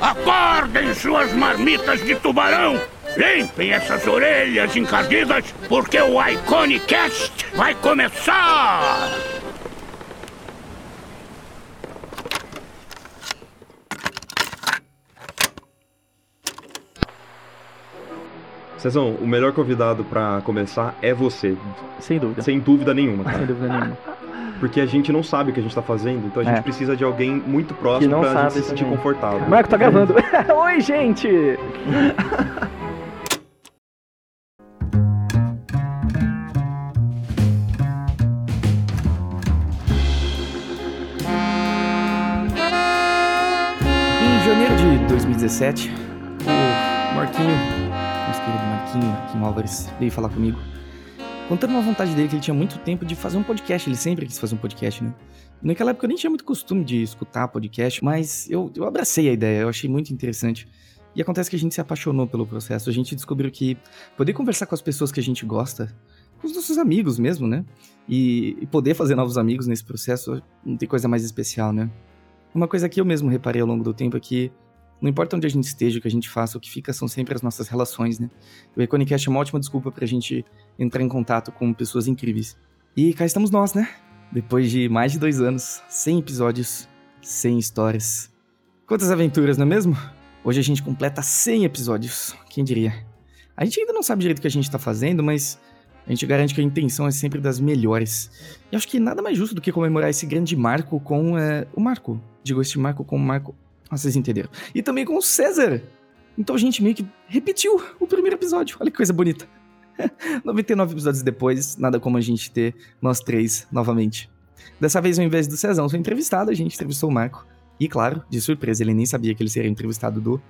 Acordem suas marmitas de tubarão! Limpem essas orelhas encardidas, porque o Iconicast vai começar! Cezão, o melhor convidado pra começar é você. Sem dúvida. Sem dúvida nenhuma, cara. Sem dúvida nenhuma. Porque a gente não sabe o que a gente tá fazendo, então a gente É. precisa de alguém muito próximo não pra gente se sentir também. confortável. Marco tá gravando. Oi, gente! Em janeiro de 2017, o Marquinho, nosso querido Marquinho, Marquinho Álvares, veio falar comigo. Contando uma vontade dele que ele tinha muito tempo de fazer um podcast. Ele sempre quis fazer um podcast, né? Naquela época eu nem tinha muito costume de escutar podcast, mas eu, eu abracei a ideia, eu achei muito interessante. E acontece que a gente se apaixonou pelo processo. A gente descobriu que poder conversar com as pessoas que a gente gosta, com os nossos amigos mesmo, né? E, e poder fazer novos amigos nesse processo, não tem coisa mais especial, né? Uma coisa que eu mesmo reparei ao longo do tempo é que não importa onde a gente esteja, o que a gente faça, o que fica são sempre as nossas relações, né? O Iconicast é uma ótima desculpa pra gente entrar em contato com pessoas incríveis. E cá estamos nós, né? Depois de mais de dois anos, 100 episódios, 100 histórias. Quantas aventuras, não é mesmo? Hoje a gente completa 100 episódios, quem diria? A gente ainda não sabe direito o que a gente tá fazendo, mas a gente garante que a intenção é sempre das melhores. E acho que nada mais justo do que comemorar esse grande marco com é, o Marco. Digo, este marco com o Marco. Ah, vocês entenderam. E também com o César. Então a gente meio que repetiu o primeiro episódio. Olha que coisa bonita. 99 episódios depois, nada como a gente ter nós três novamente. Dessa vez, ao invés do Cezão ser entrevistado, a gente entrevistou o Marco. E claro, de surpresa, ele nem sabia que ele seria entrevistado do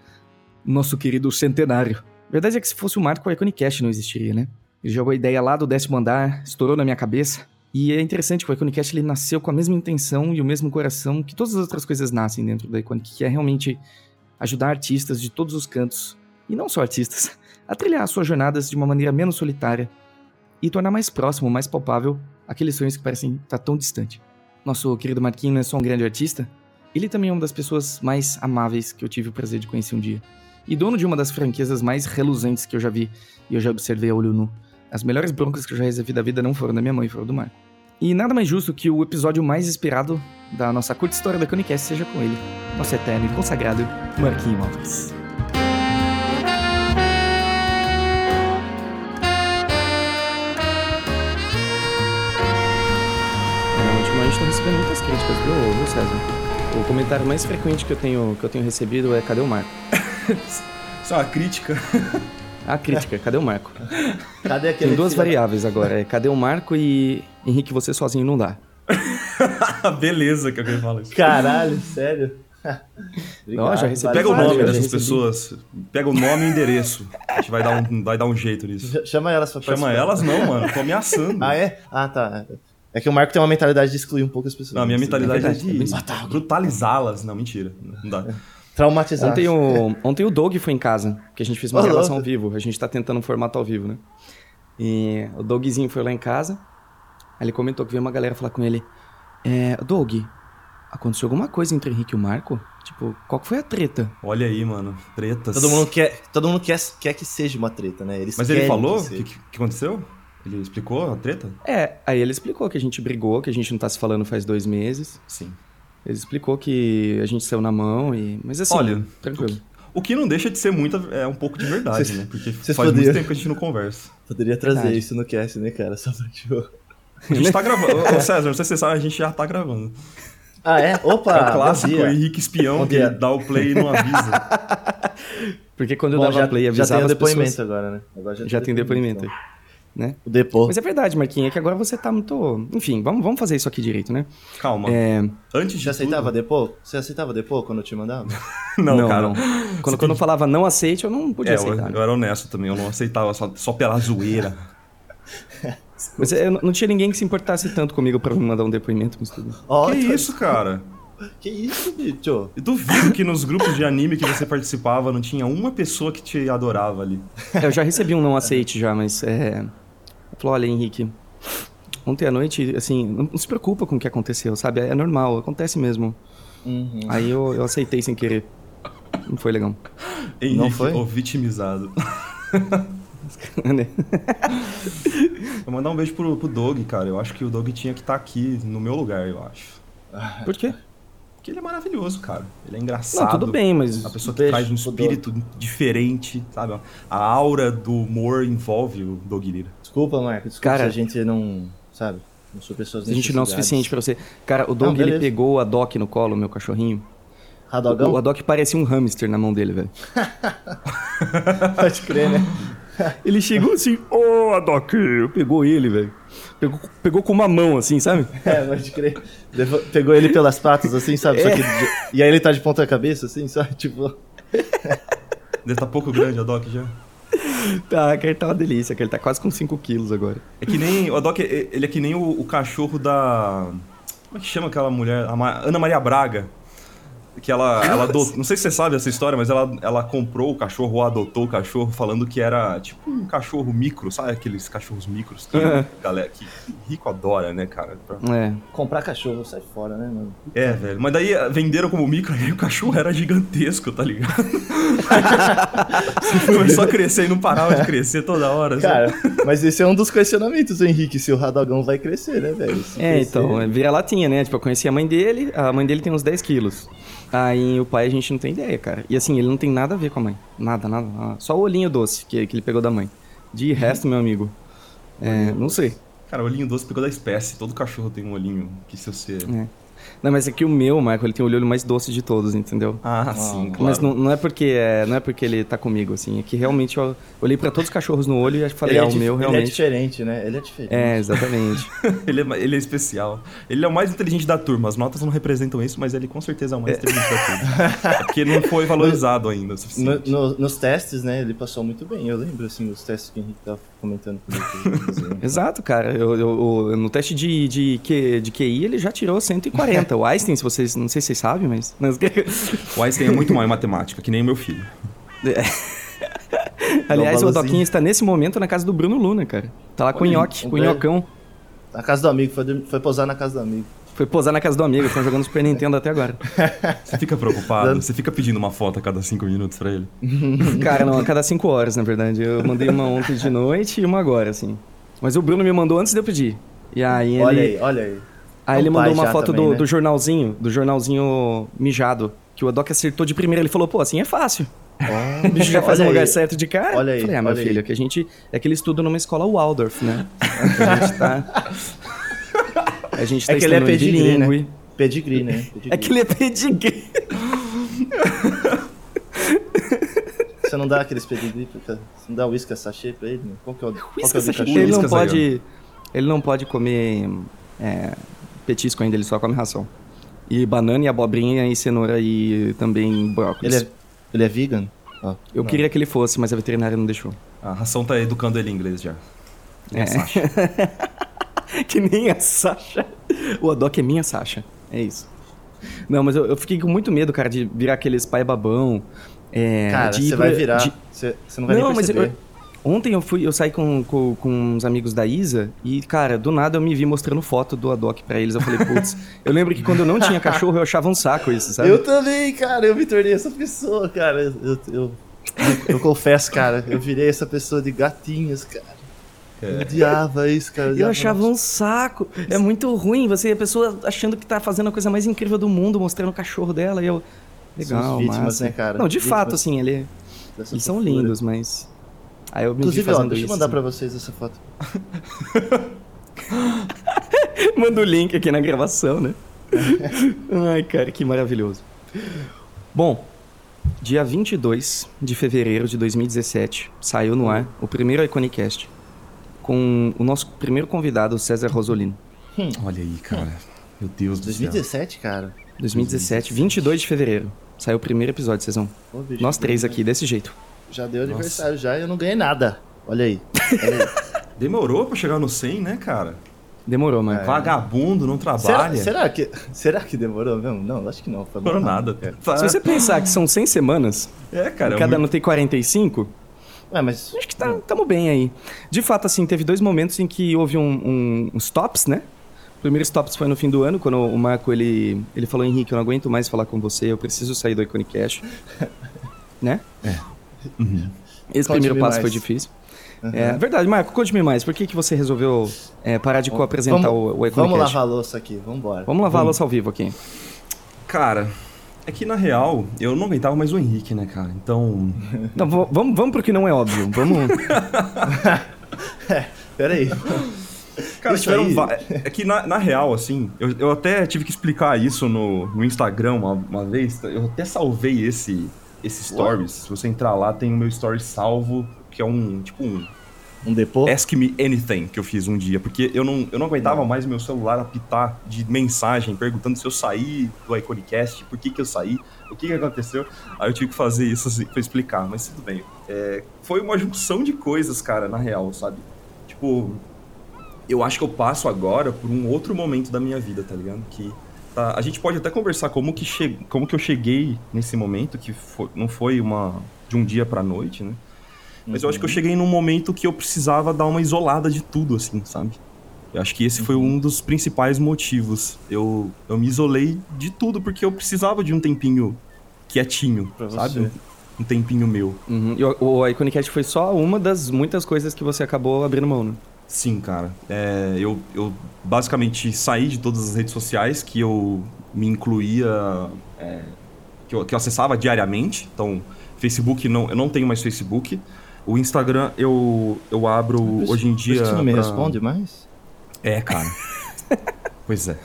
nosso querido centenário. A verdade é que se fosse o Marco, o Iconicast não existiria, né? Ele jogou a ideia lá do décimo andar, estourou na minha cabeça. E é interessante que o Iconicast ele nasceu com a mesma intenção e o mesmo coração que todas as outras coisas nascem dentro da Iconic, que é realmente ajudar artistas de todos os cantos, e não só artistas, a trilhar suas jornadas de uma maneira menos solitária e tornar mais próximo, mais palpável aqueles sonhos que parecem estar tão distante. Nosso querido Marquinhos não é só um grande artista, ele também é uma das pessoas mais amáveis que eu tive o prazer de conhecer um dia. E dono de uma das franquias mais reluzentes que eu já vi e eu já observei a olho nu. As melhores broncas que eu já recebi da vida não foram da minha mãe, foram do Marco. E nada mais justo que o episódio mais esperado da nossa curta história da Conicast seja com ele, nosso eterno e consagrado Marquinhos Alves. Ultimamente tô recebendo muitas críticas, viu, viu, César? O comentário mais frequente que eu tenho, que eu tenho recebido é cadê o Marco? É uma crítica. A crítica, cadê o Marco? Cadê aquele Tem duas filho variáveis agora, é cadê o Marco e Henrique, você sozinho não dá. Beleza que alguém fala isso. Caralho, sério? Ó, já recebi Pega o nome dessas pessoas, pega o nome e endereço. A gente vai dar um, vai dar um jeito nisso. Ch- Chama elas pra Chama participar. elas não, mano. Tô ameaçando. Ah, é? Ah, tá. É que o Marco tem uma mentalidade de excluir um pouco as pessoas. Não, a minha mentalidade é, verdade, é de brutalizá-las. Não, mentira. Não dá. Traumatizar. Ontem o, ontem o Doug foi em casa, que a gente fez uma Ô, gravação ao vivo. A gente tá tentando um formato ao vivo, né? E o Dougzinho foi lá em casa. Aí ele comentou que veio uma galera falar com ele. É, Doug, aconteceu alguma coisa entre o Henrique e o Marco? Tipo, qual que foi a treta? Olha aí, mano. Tretas. Todo mundo quer, todo mundo quer, quer que seja uma treta, né? Eles Mas ele falou o que que, que aconteceu? Ele explicou a treta? É, aí ele explicou que a gente brigou, que a gente não tá se falando faz dois meses. Sim. Ele explicou que a gente saiu na mão e. Mas assim, Olha, tranquilo. O que não deixa de ser muita, é um pouco de verdade, Cês- né? Porque faz muito poderiam- tempo que a gente não conversa. Poderia trazer Verdade. isso no cast, né, cara? Só pra tipo... A gente tá gravando. Ô, César, não sei se você sabe, a gente já tá gravando. Ah, é? Opa! é o clássico. Henrique Espião que dá o play e não avisa. Porque quando eu Bom, dava já, play e já avisava tem o depoimento pessoas... agora, né? Agora Já tem depoimento. então. Né? O depô. Mas é verdade, Marquinhos, é que agora você tá muito. Enfim, vamos, vamos fazer isso aqui direito, né? Calma. É. Antes de Você aceitava tudo... depô? Você aceitava depô quando eu te mandava? Não, cara. Quando, quando eu falava não aceite, eu não podia É, eu, aceitar. né? eu era honesto também, eu não aceitava só, só pela zoeira. Mas eu não- não tinha ninguém que se importasse tanto comigo pra me mandar um depoimento, mas tudo. Ó, que tá- isso, cara? Que isso, bicho? Eu duvido que nos grupos de anime que você participava não tinha uma pessoa que te adorava ali. É, eu já recebi um não aceite já, mas é. Falou, olha, Henrique. Ontem à noite, assim, não, se preocupa com o que aconteceu, sabe? É normal, acontece mesmo. Uhum. Aí eu, eu aceitei sem querer. Não foi legal. Henrique, Não foi? o vitimizado. Vou mandar um beijo pro, pro Doug, cara. Eu acho que o Doug tinha que estar aqui no meu lugar, eu acho. Por quê? Porque ele é maravilhoso, cara. Ele é engraçado. Não, tudo bem, mas. Uma pessoa que traz um espírito diferente, sabe? A aura do humor envolve o Doug Lira. Desculpa, Marco. Desculpa Cara- se a gente não. Sabe? Não sou pessoas A gente não é o suficiente pra você. Cara, o Doug, Não, ele pegou a Doc no colo, meu cachorrinho. O, Radogão? o Doc parecia um hamster na mão dele, velho. Pode crer, né? Ele chegou assim, ô, a Doc, pegou ele, velho. Pegou, pegou com uma mão, assim, sabe? É, pode crer. Levou- Pegou ele pelas patas, assim, sabe? Só que E aí ele tá de ponta cabeça, assim, sabe? Tipo. Ele tá pouco grande, a Doc já. Tá, que ele tá uma delícia, ele tá quase com 5 quilos agora. É que nem. O Doc, ele é que nem o, o cachorro da. Como é que chama aquela mulher? Ana Maria Braga. Que ela, ela adotou. Não sei se você sabe essa história, mas ela, ela comprou o cachorro ou adotou o cachorro falando que era tipo um cachorro micro, sabe aqueles cachorros micros que, É. galera, que rico adora, né, cara? Pra- É. Comprar cachorro sai fora, né, mano? É, velho. Mas daí eh, venderam como micro e o cachorro era gigantesco, tá ligado? Começou a crescer e não parava de crescer toda hora. assim. Cara, mas esse é um dos questionamentos, Henrique, se o Radogão vai crescer, né, velho? Se É, crescer- então, é vira latinha, né? Tipo, eu conheci a mãe dele, a mãe dele tem uns 10 quilos. Aí o pai a gente não tem ideia, cara. E assim, ele não tem nada a ver com a mãe. Nada, nada. nada. Só o olhinho doce que, que ele pegou da mãe. De resto, meu amigo, é, não sei. Cara, o olhinho doce pegou da espécie. Todo cachorro tem um olhinho que se você. É. Não, mas é que o meu, Michael, ele tem o olho mais doce de todos, entendeu? Ah, sim, claro. Mas não, não é porque é, não é porque ele tá comigo, assim. É que realmente eu olhei pra todos os cachorros no olho e falei, Ele ah, é o meu dif- Ele é realmente. diferente, né? Ele é diferente. É, exatamente. ele, é, ele é especial. Ele é o mais inteligente da turma. As notas não representam isso, mas ele com certeza é o mais inteligente da turma. É porque não foi valorizado ainda o No- suficiente. no- nos testes, né, ele passou muito bem. Eu lembro, assim, os testes que o Henrique tava comentando comigo. fazia. Exato, cara. Eu, eu- eu- no teste de, de, de QI ele já tirou 140. O Einstein, se vocês. Não sei se vocês sabem, mas. O Einstein é muito mal em matemática, que nem o meu filho. Aliás, o. Doquinha está nesse momento na casa do Bruno Luna, cara. Tá lá com o Olha nhoque, um com o nhocão. Na casa do amigo, foi, foi posar na casa do amigo. Foi posar na casa do amigo, estão jogando Super Nintendo até agora. Você fica preocupado? Você fica pedindo uma foto a cada cinco minutos pra ele? Cara, não, a cada 5 horas, na verdade. Eu mandei uma ontem de noite e uma agora, assim. Mas o Bruno me mandou antes de eu pedir. E aí ele. Olha aí, olha aí. Aí É um ele mandou uma foto também, do, né? do jornalzinho, do jornalzinho mijado. Que o Adoc acertou de primeira. Ele falou, pô, assim é fácil. O bicho já faz Olha lugar certo de cara. Olha aí, Falei, ah, meu olha aí. filho, que a gente. É que ele estuda numa escola Waldorf, né? A gente tá. A gente tá É que ele é pedigree, né? Pedigree, né? Pedigree. É que ele é pedigree. Você não dá aqueles pedigree, você não dá whisky sachê pra ele? Né? Qual que é o, qual que é o ele não pode. Ele não pode comer é, petisco ainda, ele só come ração. E banana e abobrinha e cenoura e também brócolis. Ele é, ele é vegan? Ó, Eu não. queria que ele fosse, mas a veterinária não deixou. A ração tá educando ele em inglês já. É. É. Sasha. que nem a Sasha. O Adoc é minha Sasha. É isso. Não, mas eu, eu fiquei com muito medo, cara, de virar aqueles pai babão. É, Cara, de você vai virar. de- Você, você não vai Não, nem mas perceber. eu- Ontem eu fui, eu saí com, com, com uns amigos da Isa e, cara, do nada eu me vi mostrando foto do Adoc pra eles. Eu falei, putz, eu lembro que quando eu não tinha cachorro eu achava um saco isso, sabe? Eu também, cara, eu me tornei essa pessoa, cara. Eu, eu, eu, eu confesso, cara, eu virei essa pessoa de gatinhos, cara. Eu odiava isso, cara. Eu odiava achava um saco. É muito ruim você, a pessoa achando que tá fazendo a coisa mais incrível do mundo, mostrando o cachorro dela e eu. Legal, as vítimas, massa. né, cara? Não, de Vítimas fato, assim, ele, dessa eles são lindos, mas. Aí eu me vi Inclusive, ó, deixa eu mandar assim. pra vocês essa foto. Manda o link aqui na gravação, né? Ai, cara, que maravilhoso. Bom, dia 22 de fevereiro de 2017, saiu no ar o primeiro Iconicast com o nosso primeiro convidado, César Rosolino. Olha aí, cara. Meu Deus do céu. 2017, cara. 2017, 22 de fevereiro. Saiu o primeiro episódio, vocês vão. Pô, bicho, Nós três aqui, desse jeito. Já deu aniversário já e eu não ganhei nada. Olha aí. Olha aí. Demorou pra chegar no 100, né, cara? Demorou, mano. É. Vagabundo, não será, trabalha. será, que, será que demorou mesmo? Não, acho que não. Foi Demorou nada. Tá. Se você pensar que são 100 semanas, É, cara. e é cada ano muito- tem 45, Ué, mas. acho que tá, tamo bem aí. De fato, assim, teve dois momentos em que houve um, um, um stops, né? O primeiro stops foi no fim do ano, quando o Marco, ele, ele falou, Henrique, eu não aguento mais falar com você, eu preciso sair do Iconicast. né? Uhum. Esse primeiro passo mais. foi difícil. É verdade, Marco, conte-me mais. Por que, que você resolveu é, parar de co-apresentar o, o? Vamos lavar a louça aqui, vambora. Vamos lavar a louça ao vivo aqui. Cara, é que na real, eu não aguentava mais o Henrique, né, cara? Então. V- vamos, vamos pro que não é óbvio. Vamos. Pera aí. Cara, Isso tiveram aí- va- É que na, na real, assim, eu, eu até tive que explicar isso no, no Instagram uma, uma vez. Eu até salvei esse, esse stories. Se você entrar lá, tem o meu story salvo, que é um tipo um Um depô? Ask Me Anything que eu fiz um dia, porque eu não, eu não aguentava mais meu celular apitar de mensagem, perguntando se eu saí do Iconicast, por que, que eu saí, o que, que aconteceu. Aí eu tive que fazer isso assim, pra explicar, mas tudo bem. É, foi uma junção de coisas, cara, na real, sabe? Tipo, eu acho que eu passo agora por um outro momento da minha vida, tá ligado? Que tá, a gente pode até conversar como que, che, como que eu cheguei nesse momento, que foi- não foi uma de um dia pra noite, né? Mas eu acho que eu cheguei num momento que eu precisava dar uma isolada de tudo, assim, sabe? Eu acho que esse foi um dos principais motivos. Eu, eu me isolei de tudo porque eu precisava de um tempinho quietinho, Pra você. sabe? Um tempinho meu. Uhum. E o, o Iconicast foi só uma das muitas coisas que você acabou abrindo mão, né? Sim, cara. É, eu, eu basicamente saí de todas as redes sociais que eu me incluía, é, que, eu, que eu acessava diariamente. Então, Facebook, não, eu não tenho mais Facebook. O Instagram eu, eu abro Por hoje em dia. Você não me pra- responde mais? É, cara. pois é.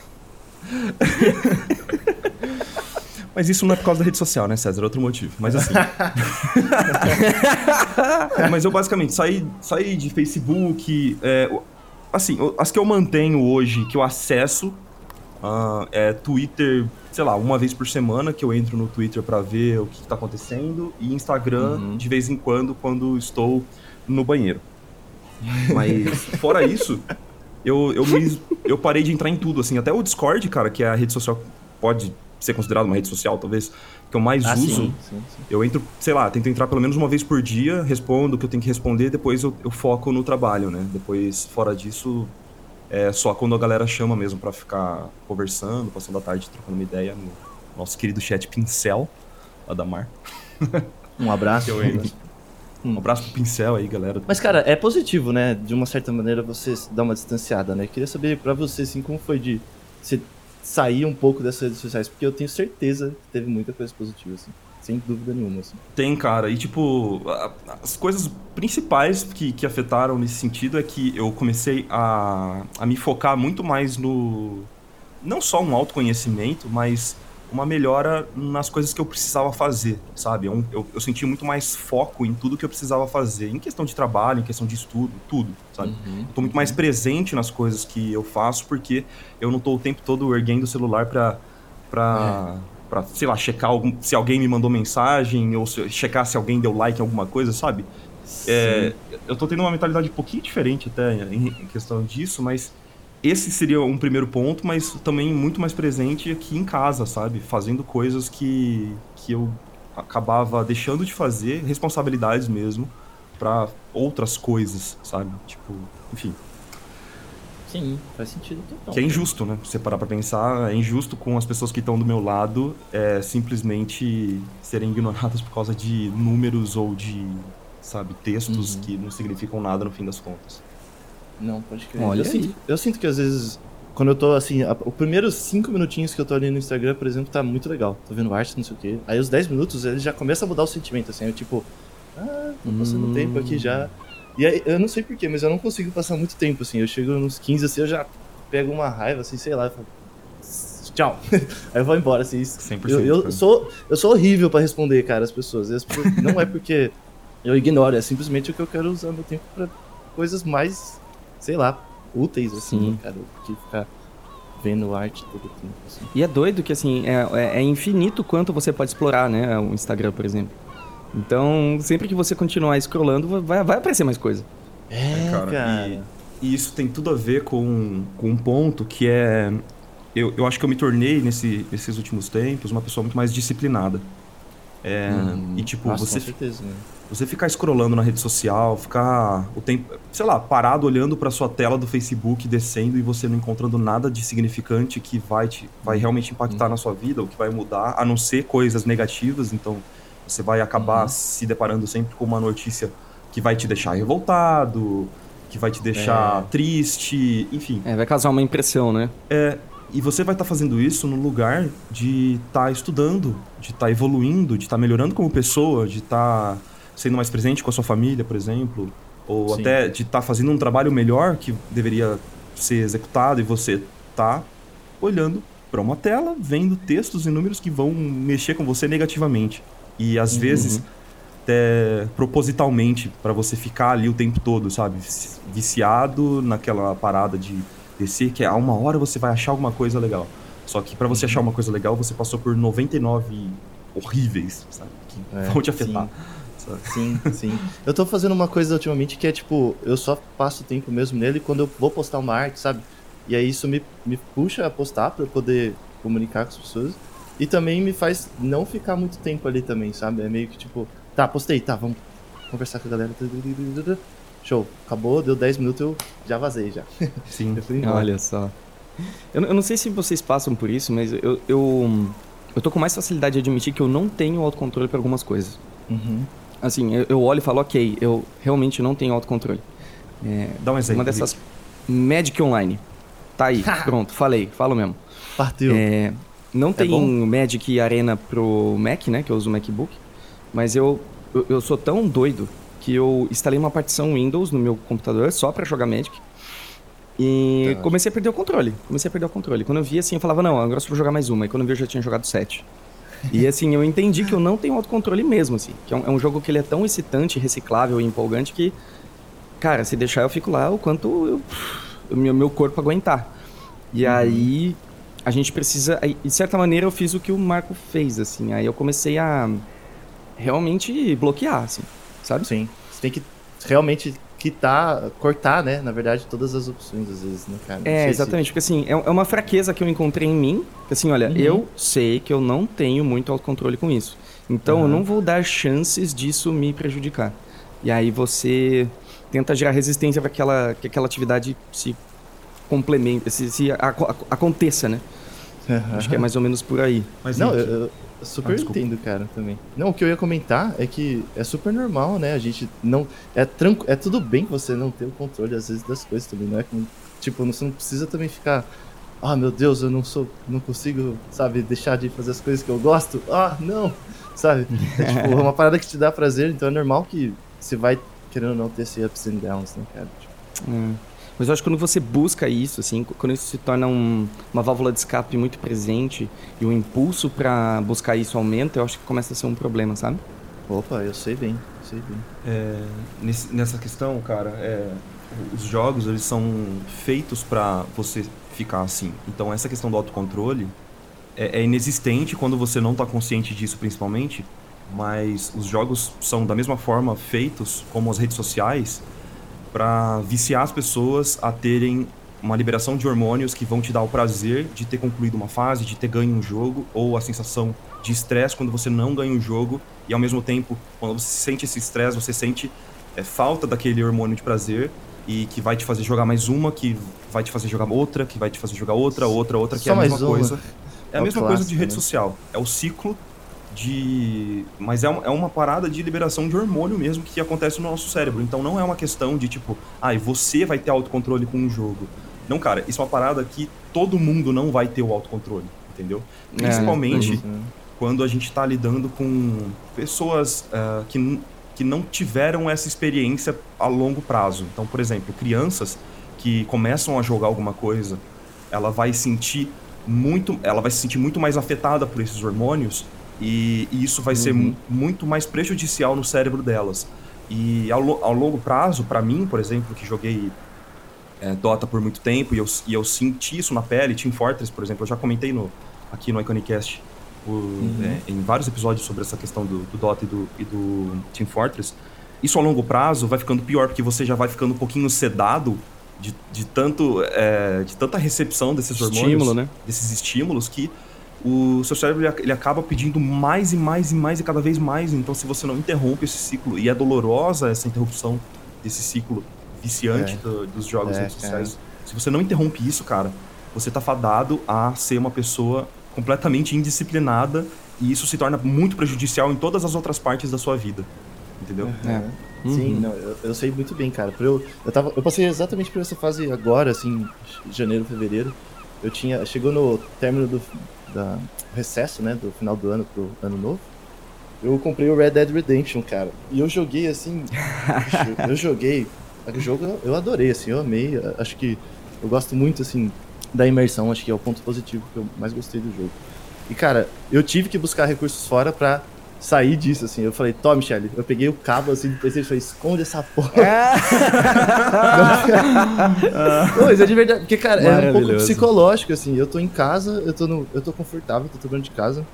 Mas isso não é por causa da rede social, né, César? É outro motivo. Mas assim. Mas eu basicamente saí, saí de Facebook. é, assim, as que eu mantenho hoje, que eu acesso, ah, é Twitter, sei lá, uma vez por semana que eu entro no Twitter pra ver o que, que tá acontecendo. E Instagram, Uhum. de vez em quando, quando estou no banheiro. Mas, fora isso, eu, eu, me- eu parei de entrar em tudo, assim. Até o Discord, cara, que é a rede social, pode ser considerado uma rede social, talvez, que eu mais Ah, uso. sim, sim, sim. Eu entro, sei lá, tento entrar pelo menos uma vez por dia, respondo o que eu tenho que responder, depois eu, eu foco no trabalho, né? Depois, fora disso, é só quando a galera chama mesmo pra ficar conversando, passando a tarde trocando uma ideia no nosso querido chat Pincel, lá da Mar. Um abraço. Entro. Um abraço pro Pincel aí, galera. Mas, cara, é positivo, né? De uma certa maneira você dar uma distanciada, né? Queria saber pra você, assim, como foi de você sair um pouco dessas redes sociais, porque eu tenho certeza que teve muita coisa positiva, assim. Sem dúvida nenhuma, assim. Tem, cara. E, tipo, as coisas principais que, que afetaram nesse sentido é que eu comecei a, a me focar muito mais no. Não só um autoconhecimento, mas uma melhora nas coisas que eu precisava fazer, sabe? Eu, eu, eu senti muito mais foco em tudo que eu precisava fazer, em questão de trabalho, em questão de estudo, tudo, sabe? Uhum. Tô muito mais presente nas coisas que eu faço porque eu não tô o tempo todo erguendo o celular pra, pra, pra sei lá, checar algum, se alguém me mandou mensagem ou se, checar se alguém deu like em alguma coisa, sabe? É, eu tô tendo uma mentalidade um pouquinho diferente até em, em questão disso, mas esse seria um primeiro ponto, mas também muito mais presente aqui em casa, sabe? Fazendo coisas que, que eu acabava deixando de fazer, responsabilidades mesmo, pra outras coisas, sabe? Tipo, enfim. Sim, faz sentido total. Que é injusto, né? Se você parar pra pensar, é injusto com as pessoas que estão do meu lado é, simplesmente serem ignoradas por causa de números ou de, sabe, textos Uhum. que não significam nada no fim das contas. Não, pode crer. Olha eu, aí. sinto, eu sinto que às vezes, quando eu tô assim, a- os primeiros cinco minutinhos que eu tô ali no Instagram, por exemplo, tá muito legal. Tô vendo arte, não sei o quê. Aí os 10 minutos ele já começa a mudar o sentimento, assim. Eu tipo, ah, tô passando Hum. tempo aqui já. E aí, eu não sei porquê, mas eu não consigo passar muito tempo, assim. Eu chego nos 15, assim, eu já pego uma raiva, assim, sei lá. Eu falo, Tchau. aí eu vou embora, assim. 100%. Eu, eu cara. sou, eu sou horrível pra responder, cara, as pessoas. As pessoas- não é porque eu ignoro, é simplesmente que eu quero usar meu tempo pra coisas mais, sei lá, úteis, assim, Sim. né, cara, que ficar vendo arte todo o tempo, assim. E é doido que, assim, é, é- é infinito quanto você pode explorar, né? O Instagram, por exemplo. Então, sempre que você continuar scrollando, vai, vai aparecer mais coisa. É, cara, cara. e- E isso tem tudo a ver com, com um ponto que é. Eu, eu acho que eu me tornei, nesse, nesses últimos tempos, uma pessoa muito mais disciplinada. É, e, tipo, Nossa, você com certeza, né? Você ficar scrollando na rede social, ficar o tempo, sei lá, parado olhando pra sua tela do Facebook descendo e você não encontrando nada de significante que vai te vai realmente impactar na sua vida, ou que vai mudar, a não ser coisas negativas, então Você vai acabar Uhum. se deparando sempre com uma notícia que vai te deixar revoltado, que vai te deixar triste, enfim. É, vai causar uma impressão, né? É, e você vai estar fazendo isso no lugar de estar estudando, de estar evoluindo, de estar melhorando como pessoa, de estar sendo mais presente com a sua família, por exemplo, ou Sim. até de estar fazendo um trabalho melhor que deveria ser executado e você tá olhando para uma tela, vendo textos e números que vão mexer com você negativamente. E às vezes até propositalmente para você ficar ali o tempo todo, sabe? Viciado naquela parada de descer que a uma hora você vai achar alguma coisa legal. Só que para você achar uma coisa legal, você passou por 99 horríveis, sabe? Que É, vão te afetar. sabe? Sim, sim. Eu tô fazendo uma coisa ultimamente que é tipo, eu só passo tempo mesmo nele quando eu vou postar uma arte, sabe? E aí isso me, me puxa a postar pra eu poder comunicar com as pessoas. E também me faz não ficar muito tempo ali também, sabe? É meio que tipo, tá, postei, tá, vamos conversar com a galera. Show, acabou, deu 10 minutos, eu já vazei já. Sim. Olha só. Eu, eu não sei se vocês passam por isso, mas eu, eu, eu tô com mais facilidade de admitir que eu não tenho autocontrole para algumas coisas. Uhum. Assim, eu, eu olho e falo, ok, eu realmente não tenho autocontrole. É, Dá um exemplo. uma dessas. Magic Online. Tá aí, pronto, falei, falo mesmo. Partiu. É, não tem bom? Magic Arena pro Mac, né? Que eu uso o MacBook. Mas eu, eu, eu sou tão doido que eu instalei uma partição Windows no meu computador só pra jogar Magic. E Tá. comecei a perder o controle. Comecei a perder o controle. Quando eu vi assim, eu falava, não, agora eu só vou jogar mais uma. E quando eu vi, eu já tinha jogado sete. E assim, eu entendi que eu não tenho autocontrole mesmo, assim. Que é um, é um jogo que ele é tão excitante, reciclável e empolgante que, cara, se deixar eu fico lá o quanto o meu, meu corpo aguentar. E aí, a gente precisa. aí, De certa maneira, eu fiz o que o Marco fez, assim. Aí eu comecei a realmente bloquear, assim, sabe? Sim. Você tem que realmente quitar, cortar, né? Na verdade, todas as opções, às vezes, né, cara? Não É, se- exatamente, porque assim, é é uma fraqueza que eu encontrei em mim, que assim, olha, Uhum. eu sei que eu não tenho muito autocontrole com isso. Então eu Aham. não vou dar chances disso me prejudicar. E aí você tenta gerar resistência para aquela, que aquela atividade se complemente, se, se aco- aco- aconteça, né? Acho que é mais ou menos por aí. Mas Não, eu, eu super Ah, entendo, cara, também. Não, o que eu ia comentar é que é super normal, né? A gente não. É, tranqu... é tudo bem você não ter o controle, às vezes, das coisas também, não é? que- Tipo, você não precisa também ficar. Ah, meu Deus, eu não sou. Não consigo, sabe, deixar de fazer as coisas que eu gosto. Ah, não! Sabe? É tipo, uma parada que te dá prazer, então é normal que você vai querendo ou não ter esse ups and downs, né, cara? Tipo, É. Mas eu acho que quando você busca isso, assim, quando isso se torna um- uma válvula de escape muito presente e o impulso pra buscar isso aumenta, eu acho que começa a ser um problema, sabe? opa, eu sei bem, sei bem. É, nesse- nessa questão, cara, é, os jogos eles são feitos pra você ficar assim. Então essa questão do autocontrole é, é inexistente quando você não tá consciente disso, principalmente. Mas os jogos são da mesma forma feitos como as redes sociais pra viciar as pessoas a terem uma liberação de hormônios que vão te dar o prazer de ter concluído uma fase, de ter ganho um jogo, ou a sensação de estresse quando você não ganha um jogo, e ao mesmo tempo, quando você sente esse estresse, você sente é, falta daquele hormônio de prazer, e que vai te fazer jogar mais uma, que vai te fazer jogar outra, que vai te fazer jogar outra, outra, outra, que Só é a mesma uma. coisa. É a É mesma coisa de clássico, rede né? social. É o ciclo de. Mas é, um- é uma parada de liberação de hormônio mesmo que acontece no nosso cérebro. Então não é uma questão de tipo, ah, você vai ter autocontrole com um jogo. Não, cara, isso é uma parada que todo mundo não vai ter o autocontrole, entendeu? É, Principalmente Uhum. quando a gente está lidando com pessoas ah, que, que não tiveram essa experiência a longo prazo. Então, por exemplo, crianças que começam a jogar alguma coisa, ela vai sentir muito, ela vai se sentir muito mais afetada por esses hormônios e, e isso vai ser Uhum. mu- muito mais prejudicial no cérebro delas. E ao, ao longo prazo, para mim, por exemplo, que joguei é, Dota por muito tempo e eu, e eu senti isso na pele, Team Fortress, por exemplo, eu já comentei no, aqui no Iconicast o- é, em vários episódios sobre essa questão do, do Dota e do, e do Team Fortress. Isso a longo prazo vai ficando pior, porque você já vai ficando um pouquinho sedado de, de, tanto, é, de tanta recepção desses hormônios, Estímulo, né? desses estímulos, que o seu cérebro ele, ac- ele acaba pedindo mais e mais e mais e cada vez mais. Então, se você não interrompe esse ciclo, e é dolorosa essa interrupção desse ciclo viciante É. do- dos jogos É, redes sociais, se você não interrompe isso, cara, você tá fadado a ser uma pessoa completamente indisciplinada e isso se torna muito prejudicial em todas as outras partes da sua vida. Entendeu? É. Sim, Uhum. não, eu, eu sei muito bem, cara. Eu, eu, tava, eu passei exatamente por essa fase agora, assim, janeiro, fevereiro. Eu tinha. Chegou no término do da recesso, né? Do final do ano pro ano novo. Eu comprei o Red Dead Redemption, cara. E eu joguei assim. eu joguei. O jogo eu- adorei, assim, eu amei. Acho que eu gosto muito, assim, da imersão. Acho que é o ponto positivo que eu mais gostei do jogo. E, cara, eu tive que buscar recursos fora pra sair disso, assim. Eu falei, Tom, Michele, eu peguei o cabo, assim, do PlayStation e falei, esconde essa porra. Não, mas é de verdade, porque, cara, é um pouco psicológico, assim. Eu tô em casa, eu tô, no, eu tô confortável, tô trabalhando de casa.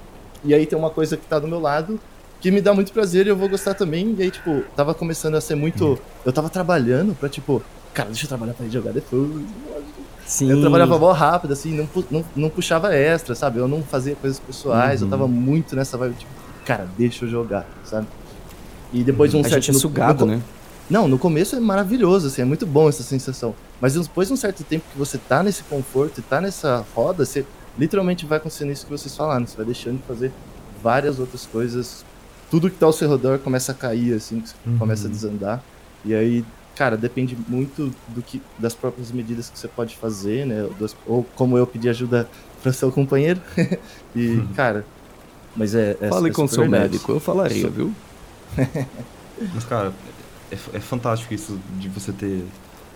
E aí tem uma coisa que tá do meu lado que me dá muito prazer e eu vou gostar também. E aí, tipo, tava começando a ser muito. Eu tava trabalhando pra, tipo, cara, deixa eu trabalhar pra jogar depois. Sim. Eu trabalhava mó rápido, assim, não, não, não puxava extra, sabe? Eu não fazia coisas pessoais, Uhum. eu tava muito nessa vibe, tipo, cara, deixa eu jogar, sabe? E depois de um A certo. gente é no- sugado, no- né? Não, no começo é maravilhoso, assim, é muito bom essa sensação. Mas depois de um certo tempo que você tá nesse conforto e tá nessa roda, você literalmente vai acontecendo isso que vocês falaram, você vai deixando de fazer várias outras coisas. Tudo que tá ao seu redor começa a cair, assim, Uhum. começa a desandar. E aí, cara, depende muito do que, das próprias medidas que você pode fazer, né? das- ou como eu pedi ajuda para seu companheiro. e, cara, mas é. é Fale é com super seu médico, eu falaria, Isso. viu? Mas, cara, é, é fantástico isso de você ter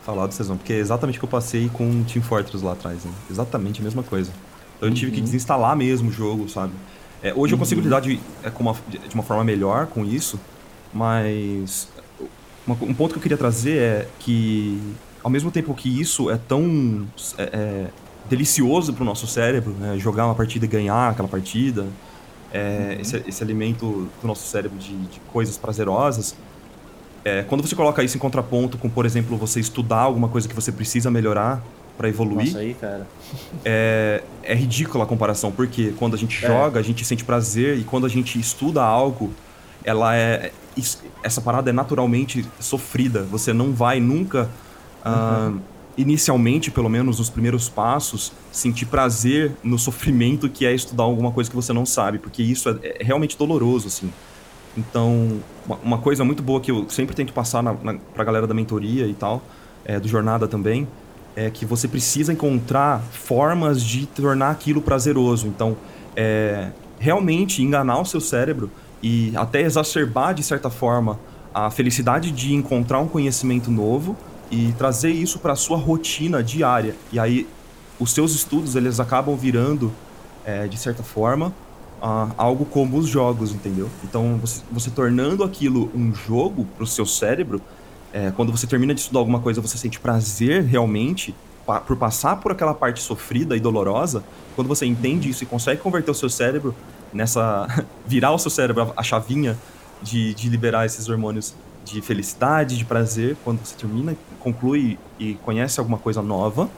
falado, Cezão, porque é exatamente o que eu passei com o Team Fortress lá atrás, né? Exatamente a mesma coisa. Então, eu tive que desinstalar mesmo o jogo, sabe? É, hoje eu consigo lidar de, é, com uma, de de uma forma melhor com isso, mas uma- um ponto que eu queria trazer é que, ao mesmo tempo que isso é tão é, é, delicioso pro nosso cérebro, né? Jogar uma partida e ganhar aquela partida, é, esse, esse alimento do nosso cérebro de, de coisas prazerosas, é, quando você coloca isso em contraponto com, por exemplo, você estudar alguma coisa que você precisa melhorar para evoluir, Nossa, aí, cara. é, é ridícula a comparação, porque quando a gente É. joga, a gente sente prazer, e quando a gente estuda algo, ela é. is- Essa parada é naturalmente sofrida. Você não vai nunca, ah, inicialmente, pelo menos nos primeiros passos, sentir prazer no sofrimento que é estudar alguma coisa que você não sabe, porque isso é, é realmente doloroso, assim. Então, uma, uma coisa muito boa que eu sempre tento passar na, na, pra galera da mentoria e tal, é, do Jornada também, é que você precisa encontrar formas de tornar aquilo prazeroso. Então, é, realmente enganar o seu cérebro e até exacerbar, de certa forma, a felicidade de encontrar um conhecimento novo e trazer isso para a sua rotina diária. E aí, os seus estudos, eles acabam virando, é, de certa forma, ah, algo como os jogos, entendeu? Então, você, você tornando aquilo um jogo para o seu cérebro, é, quando você termina de estudar alguma coisa, você sente prazer realmente pa- por passar por aquela parte sofrida e dolorosa. Quando você entende isso e consegue converter o seu cérebro nessa. virar o seu cérebro a, a chavinha de, de liberar esses hormônios de felicidade, de prazer, quando você termina, conclui e conhece alguma coisa nova,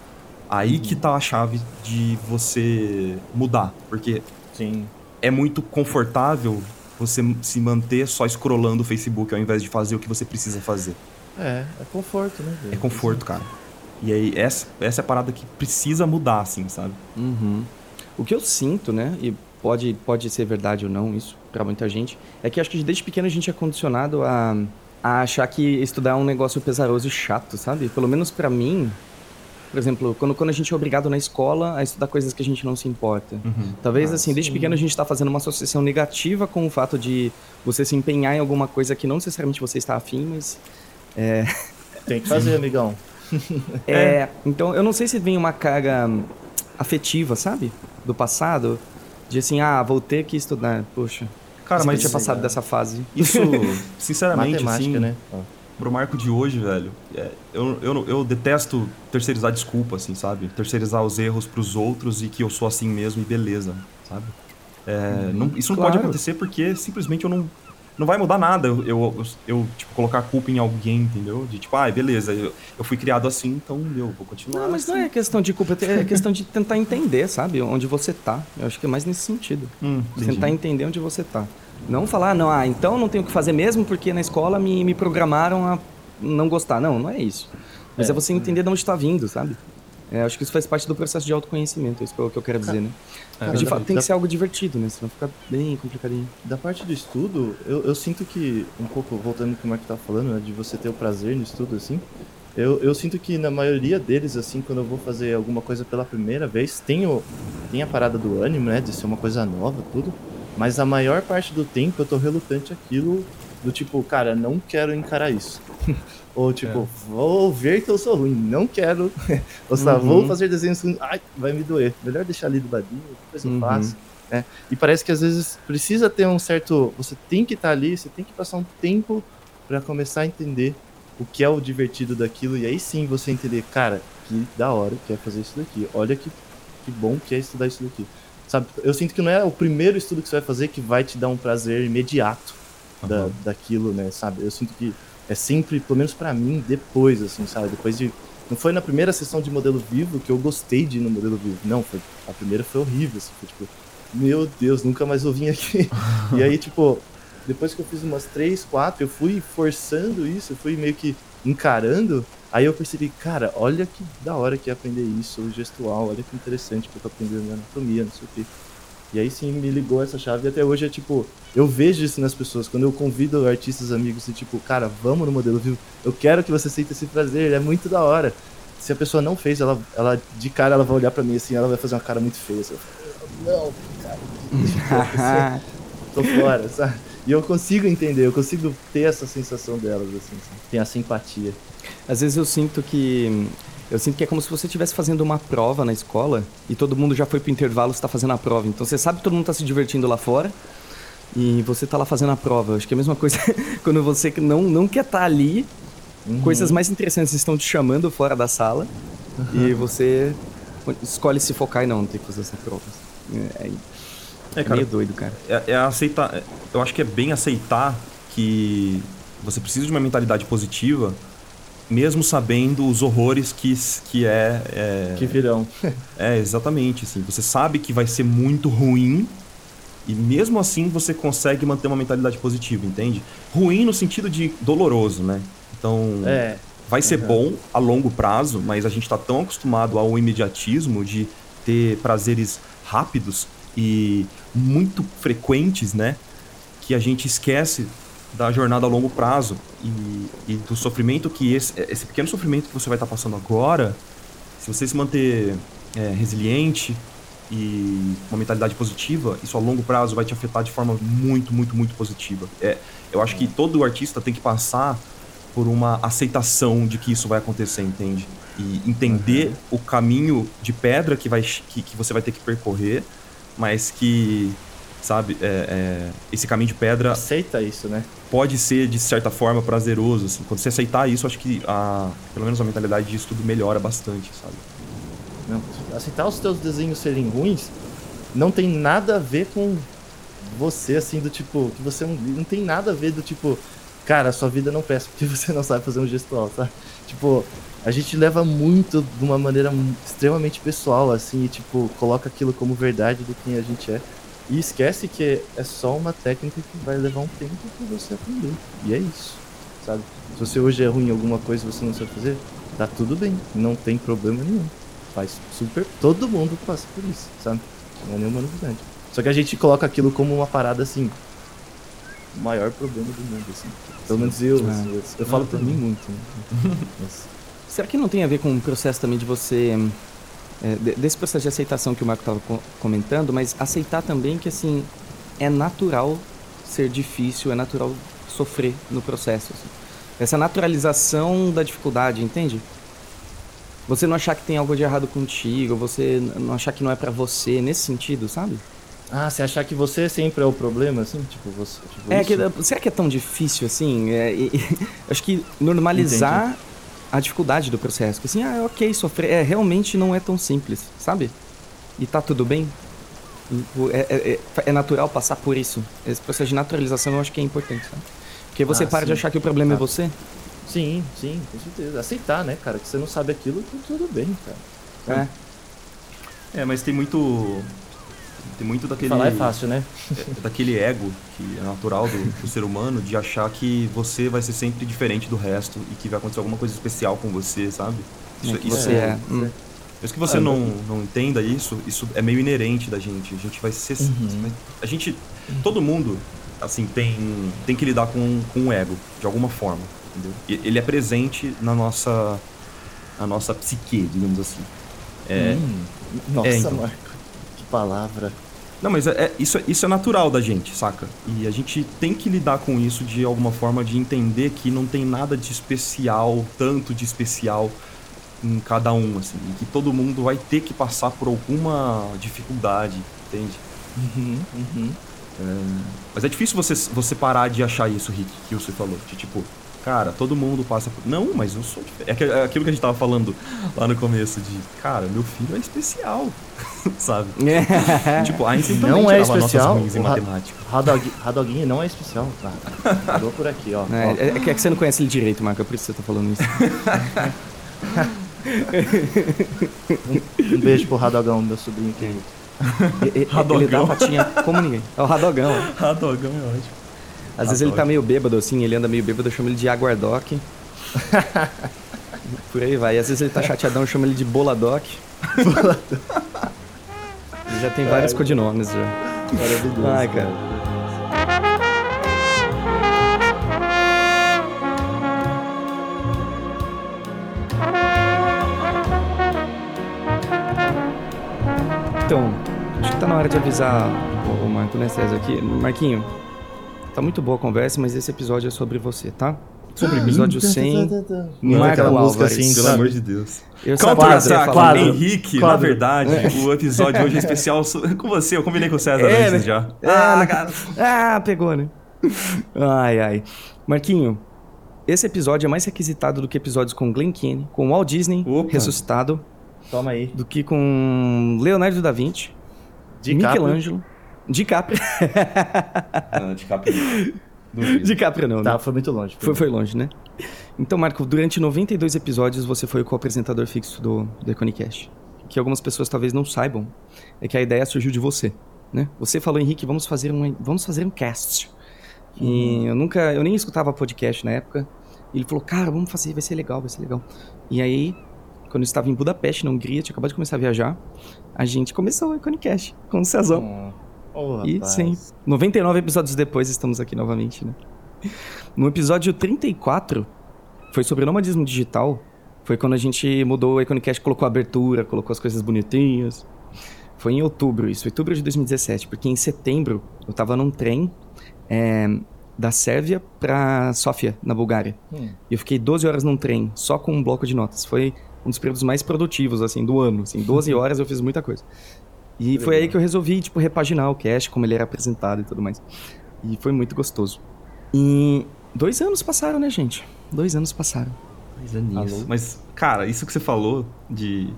aí que tá a chave de você mudar. Porque Sim. é muito confortável você se manter só scrollando o Facebook ao invés de fazer o que você precisa fazer. É, é conforto, né? velho? É conforto, cara. E aí, essa, essa é a parada que precisa mudar, assim, sabe? Uhum. O que eu sinto, né, e pode, pode ser verdade ou não isso pra muita gente, é que acho que desde pequeno a gente é condicionado a, a achar que estudar é um negócio pesaroso e chato, sabe? Pelo menos pra mim, por exemplo, quando, quando a gente é obrigado na escola a estudar coisas que a gente não se importa. Talvez, Ah, assim, desde sim. pequeno a gente tá fazendo uma associação negativa com o fato de você se empenhar em alguma coisa que não necessariamente você está afim, mas Tem que fazer, amigão. É, então eu não sei se vem uma carga afetiva, sabe? Do passado. De assim, ah, vou ter que estudar. Poxa, Cara, mas mas tinha passado dessa fase. isso, sinceramente, Matemática, assim, né? Pro Marco de hoje, velho, é, eu, eu, eu detesto terceirizar desculpa, assim, sabe? Terceirizar os erros pros outros e que eu sou assim mesmo e beleza, sabe? É, não- isso não pode acontecer porque simplesmente eu não. Não vai mudar nada eu, eu, eu, tipo, colocar a culpa em alguém, entendeu? De tipo, ah, beleza, eu, eu fui criado assim, então eu vou continuar. Não, mas não assim. é questão de culpa, é questão de tentar entender, sabe? Onde você tá. Eu acho que é mais nesse sentido. Hum. Tentar entender onde você tá. Não falar, não, ah, então não tenho o que fazer mesmo porque na escola me, me programaram a não gostar. Não, não é isso. Mas é, É. você entender de onde tá vindo, sabe? É, acho que isso faz parte do processo de autoconhecimento, é isso que eu, que eu quero dizer, né? É, Mas de fato tem que ser algo divertido, né? Senão fica bem complicadinho. Da parte do estudo, eu, eu sinto que, um pouco voltando no que o Marco tá falando, né, de você ter o prazer no estudo, assim, eu, eu sinto que na maioria deles, assim, quando eu vou fazer alguma coisa pela primeira vez, tem, o, tem a parada do ânimo, né, de ser uma coisa nova, tudo, mas a maior parte do tempo eu tô relutante aquilo do tipo, cara, não quero encarar isso. Ou tipo, vou ver que eu sou ruim, não quero. Ou lá, Uhum. vou fazer desenhos ruins, ai, vai me doer. Melhor deixar ali do ladinho, depois eu Uhum. faço. né? E parece que às vezes precisa ter um certo. Você tem que estar ali, você tem que passar um tempo pra começar a entender o que é o divertido daquilo. E aí sim você entender, cara, que da hora que é fazer isso daqui. Olha que, que bom que é estudar isso daqui. Sabe, eu sinto que não é o primeiro estudo que você vai fazer que vai te dar um prazer imediato da, Aham. daquilo, né, sabe? Eu sinto que é sempre, pelo menos pra mim, depois, assim, sabe? Depois de. Não foi na primeira sessão de modelo vivo que eu gostei de ir no modelo vivo. Não, foi. A primeira foi horrível, assim, foi tipo, meu Deus, nunca mais vou vir aqui. e aí, tipo, depois que eu fiz umas três, quatro, eu fui forçando isso, eu fui meio que encarando. Aí eu percebi, cara, olha que da hora que é aprender isso, o gestual, olha que interessante que eu tô aprendendo anatomia, não sei o quê. E aí sim me ligou essa chave e até hoje é tipo, eu vejo isso nas pessoas. Quando eu convido artistas amigos e tipo, cara, vamos no modelo vivo, eu quero que você sinta esse prazer, é muito da hora. Se a pessoa não fez, ela, ela de cara ela vai olhar pra mim assim, ela vai fazer uma cara muito feia. Assim, não, cara, tô fora, sabe? E eu consigo entender, eu consigo ter essa sensação delas, assim, sabe? tem a simpatia. Às vezes eu sinto que. Eu sinto que é como se você estivesse fazendo uma prova na escola e todo mundo já foi pro intervalo, você tá fazendo a prova. Então você sabe que todo mundo tá se divertindo lá fora e você tá lá fazendo a prova. Eu acho que é a mesma coisa quando você não, não quer estar ali, Uhum. coisas mais interessantes estão te chamando fora da sala e você escolhe se focar e não, tem que fazer essa prova. É, é É, cara, meio doido, cara. é, é aceitar. é- Eu acho que é bem aceitar que você precisa de uma mentalidade positiva, mesmo sabendo os horrores que, que é, é. Que virão. É, exatamente. Assim, você sabe que vai ser muito ruim. E mesmo assim você consegue manter uma mentalidade positiva, entende? Ruim no sentido de doloroso, né? Então, É, vai ser Uhum. bom a longo prazo, mas a gente tá tão acostumado ao imediatismo de ter prazeres rápidos e muito frequentes, né? Que a gente esquece da jornada a longo prazo e, e do sofrimento que esse, esse pequeno sofrimento que você vai estar passando agora, se você se manter é, resiliente e uma mentalidade positiva, isso a longo prazo vai te afetar de forma muito, muito, muito positiva. É, eu acho que todo artista tem que passar por uma aceitação de que isso vai acontecer, entende? E entender o caminho de pedra que, vai, que, que você vai ter que percorrer, mas que, sabe, é, é, esse caminho de pedra aceita isso, né? pode ser, de certa forma, prazeroso. Assim. Quando você aceitar isso, acho que a, pelo menos a mentalidade disso tudo melhora bastante, sabe? Não, aceitar os teus desenhos serem ruins não tem nada a ver com você, assim, do tipo, que você não, não tem nada a ver do tipo, cara, sua vida não presta porque você não sabe fazer um gestual, sabe? Tipo, a gente leva muito de uma maneira extremamente pessoal, assim, e tipo, coloca aquilo como verdade do quem a gente é. E esquece que é só uma técnica que vai levar um tempo pra você aprender. E é isso, sabe? Se você hoje é ruim em alguma coisa e você não sabe fazer, tá tudo bem, não tem problema nenhum. Faz super. Todo mundo passa por isso, sabe? Não é nenhuma novidade. Só que a gente coloca aquilo como uma parada assim. O maior problema do mundo, assim. Pelo menos eu, Ah. assim, eu, eu falo por mim muito. Né? Mas- Será que não tem a ver com o processo também de você. É, de- desse processo de aceitação que o Marco estava comentando, mas aceitar também que, assim, é natural ser difícil, é natural sofrer no processo. assim. Essa naturalização da dificuldade, entende? Você não achar que tem algo de errado contigo, você não achar que não é pra você, nesse sentido, sabe? Ah, você achar que você sempre é o problema, assim? Tipo, você. Tipo, É que, será que é tão difícil assim? É, e- e- acho que normalizar a dificuldade do processo. Que assim, ah, ok, sofrer. É, realmente não é tão simples, sabe? E tá tudo bem. É, é- é- é natural passar por isso. Esse processo de naturalização eu acho que é importante, sabe? Porque você Ah, para de sim. achar que o problema é Tá. você. Sim, sim, com certeza. Aceitar, né, cara? Que você não sabe aquilo, tá tudo bem, cara. É. É, mas tem muito. Tem muito daquele. Falar é fácil, né? é daquele ego que é natural do, do ser humano de achar que você vai ser sempre diferente do resto e que vai acontecer alguma coisa especial com você, sabe? É, que isso você é. Hum. Mesmo que você Ah, não, não entenda isso, isso é meio inerente da gente. A gente vai ser. Uhum. A gente. Todo mundo, assim, tem, tem que lidar com, com o ego, de alguma forma. Entendeu? Ele é presente na nossa. Na nossa psique, digamos assim. É, Hum, nossa, É, então. Marco. Que palavra. Não, mas é, é- isso, é- isso é natural da gente, saca? E a gente tem que lidar com isso de alguma forma, de entender que não tem nada de especial, tanto de especial em cada um, assim. E que todo mundo vai ter que passar por alguma dificuldade, entende? Uhum, uhum. Mas é difícil você, você parar de achar isso, Rick, que você falou. De tipo, cara, todo mundo passa por. Não, mas eu sou diferente. É é aquilo que a gente tava falando lá no começo, de, cara, meu filho é especial, sabe? Tipo, Einstein também Não é especial, notas ruins em matemática. Radog- Radoguinho não é especial. Ah, parou por aqui, ó. Ó, É, é, é que você não conhece ele direito, Marco, é por isso que você tá falando isso. Um beijo pro Radogão, meu sobrinho querido. Ele Radogão. dá patinha como ninguém. É o Radogão. ó. Ah, dogão é ótimo. Às vezes ele tá meio bêbado, assim, ele anda meio bêbado, eu chamo ele de Aguardoc. Por aí vai. E às vezes ele tá chateadão, eu chamo ele de Boladoc. Ele já tem vários codinomes já. Maravilhoso. Ai, cara. Então, acho que tá na hora de avisar o Marco, né, César? Aqui. Marquinho, tá muito boa a conversa, mas esse episódio é sobre você, tá? Sobre episódio 100. Não é Marco aquela música Álvares. assim, Pelo amor de Deus. Eu Contra sabia que você ia ataque, falar. quadro. Henrique, na verdade, o episódio hoje é especial com você. Eu combinei com o César É, antes né? já. Ah, cara. Ah, pegou, né? Ai, ai. Marquinho, esse episódio é mais requisitado do que episódios com Glenn Keane, com Walt Disney Opa. ressuscitado, Toma aí. do que com Leonardo da Vinci, De Michelangelo, DiCaprio. Ah, de capa. Duvido. DiCaprio não, né? Tá, foi muito longe. Foi, foi longe, né? Então, Marco, durante 92 episódios você foi o co-apresentador fixo do, do Iconicast. O que algumas pessoas talvez não saibam é que a ideia surgiu de você, né? Você falou, Henrique, vamos fazer um, vamos fazer um cast. E eu nunca, eu nem escutava podcast na época. E ele falou, cara, vamos fazer, vai ser legal, vai ser legal. E aí, quando eu estava em Budapeste, na Hungria, tinha acabado de começar a viajar, a gente começou o Iconicast com o Cezão. Oh, E sim, 99 episódios depois estamos aqui novamente, né? No episódio 34, foi sobre nomadismo digital. Foi quando a gente mudou o Iconicast, colocou a abertura, colocou as coisas bonitinhas. Foi em outubro isso, outubro de 2017, porque em setembro eu tava num trem é, da Sérvia pra Sófia, na Bulgária. Hum. E eu fiquei 12 horas num trem, só com um bloco de notas. Foi um dos períodos mais produtivos, assim, do ano. Assim, 12 horas eu fiz muita coisa. E foi aí que eu resolvi, tipo, repaginar o cast, como ele era apresentado e tudo mais. E foi muito gostoso. E dois anos passaram, né, gente? Dois anos passaram. Dois aninhos. Alô? Mas, cara, isso que você falou de